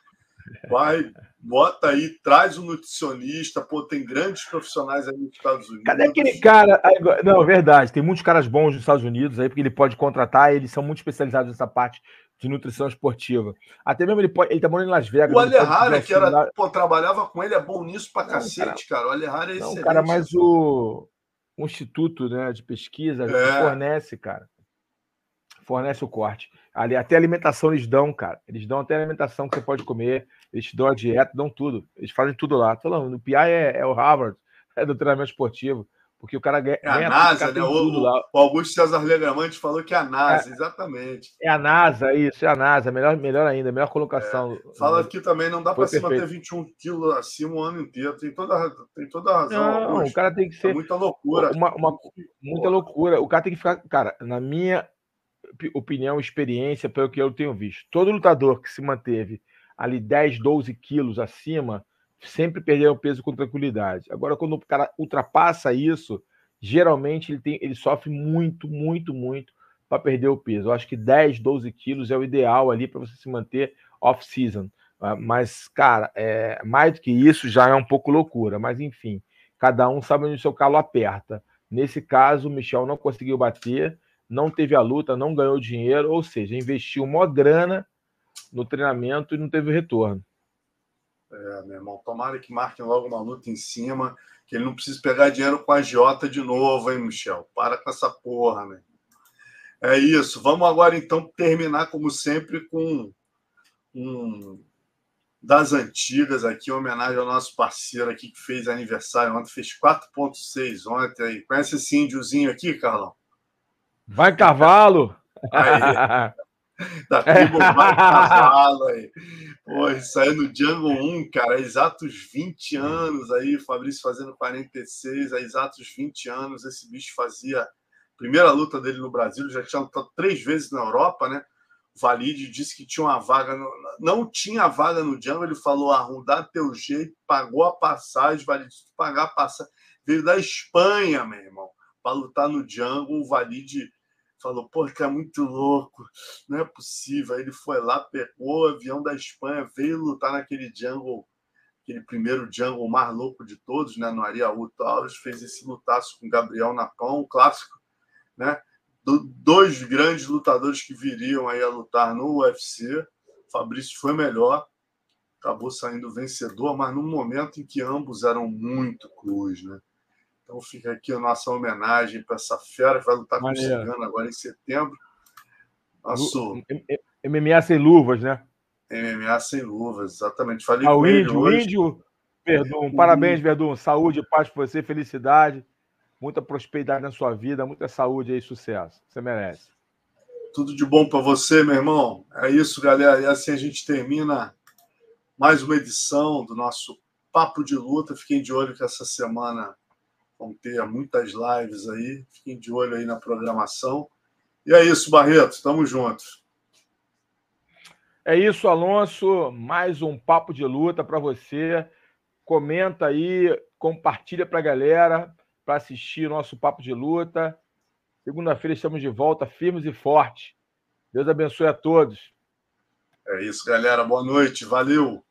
Vai, bota aí, traz um nutricionista. Pô, tem grandes profissionais aí nos Estados Unidos. Cadê aquele cara? Não, verdade. Tem muitos caras bons nos Estados Unidos aí, porque ele pode contratar. Eles são muito especializados nessa parte de nutrição esportiva. Até mesmo ele pode, ele tá morando em Las Vegas. O Alejara, que era, pô, trabalhava com ele, é bom nisso pra não, cacete, cara. cara. O Alejara é não, excelente. Cara, mas o, o Instituto né, de Pesquisa é. fornece, cara. Fornece o corte. Ali, até alimentação eles dão, cara. Eles dão até alimentação que você pode comer, eles te dão a dieta, dão tudo. Eles fazem tudo lá. Tô falando, o PI é, é o Harvard, é do treinamento esportivo. Porque o cara ganha. É a NASA, né? O, o, Augusto César Legramante falou que é a NASA, é, exatamente. É a NASA, isso, é a NASA. Melhor, melhor ainda, melhor colocação. É, fala aqui também, não dá para se manter 21 quilos acima o ano inteiro. Tem toda, tem toda a razão. Não, Augusto. o cara tem que é ser. É muita loucura. Uma, uma, muita loucura. O cara tem que ficar. Cara, na minha opinião, experiência, pelo que eu tenho visto, todo lutador que se manteve ali 10, 12 quilos acima sempre perderam peso com tranquilidade. Agora, quando o cara ultrapassa isso, geralmente ele, tem, ele sofre muito, muito, muito para perder o peso. Eu acho que 10, 12 quilos é o ideal ali para você se manter off-season. Ah, mas, cara, é, mais do que isso já é um pouco loucura. Mas, enfim, cada um sabe onde o seu calo aperta. Nesse caso, o Michel não conseguiu bater, não teve a luta, não ganhou dinheiro, ou seja, investiu uma grana no treinamento e não teve retorno. É, meu irmão, tomara que marquem logo uma luta em cima, que ele não precise pegar dinheiro com a Jota de novo, hein, Michel? Para com essa porra, né? É isso. Vamos agora, então, terminar, como sempre, com um das antigas aqui, em homenagem ao nosso parceiro aqui que fez aniversário ontem, fez 4.6 ontem aí. Conhece esse índiozinho aqui, Carlão? Vai cavalo! Aí. da tribo Cavalo aí. Pô, isso aí no Django 1, cara, exatos 20 anos aí, Fabrício fazendo 46, há exatos 20 anos, esse bicho fazia primeira luta dele no Brasil, já tinha lutado três vezes na Europa, né? O Valide disse que tinha uma vaga, no... não tinha vaga no Django, ele falou, arrumar teu jeito, pagou a passagem, Valide, se pagar a passagem, veio da Espanha, meu irmão, para lutar no Django, o Valide falou, pô, que é muito louco, não é possível. Aí ele foi lá, pegou o avião da Espanha, veio lutar naquele jungle, aquele primeiro jungle mais louco de todos, né, no Ariaú Taurus, fez esse lutaço com Gabriel Napão, clássico, né, do, dois grandes lutadores que viriam aí a lutar no UFC. Fabrício foi melhor, acabou saindo vencedor, mas num momento em que ambos eram muito cruz, né? Então fica aqui a nossa homenagem para essa fera que vai lutar com o Cigano agora em setembro. Nosso... MMA sem luvas, né? MMA sem luvas, exatamente. Falei Ao com índio, hoje. índio, Verdun, parabéns, Verdun. Saúde, paz para você, felicidade, muita prosperidade na sua vida, muita saúde e sucesso. Você merece. Tudo de bom para você, meu irmão. É isso, galera. E assim a gente termina mais uma edição do nosso Papo de Luta. Fiquem de olho que essa semana vão ter muitas lives aí. Fiquem de olho aí na programação. E é isso, Barreto. Tamo juntos. É isso, Alonso. Mais um Papo de Luta para você. Comenta aí, compartilha para a galera para assistir nosso Papo de Luta. Segunda-feira estamos de volta, firmes e fortes. Deus abençoe a todos. É isso, galera. Boa noite. Valeu.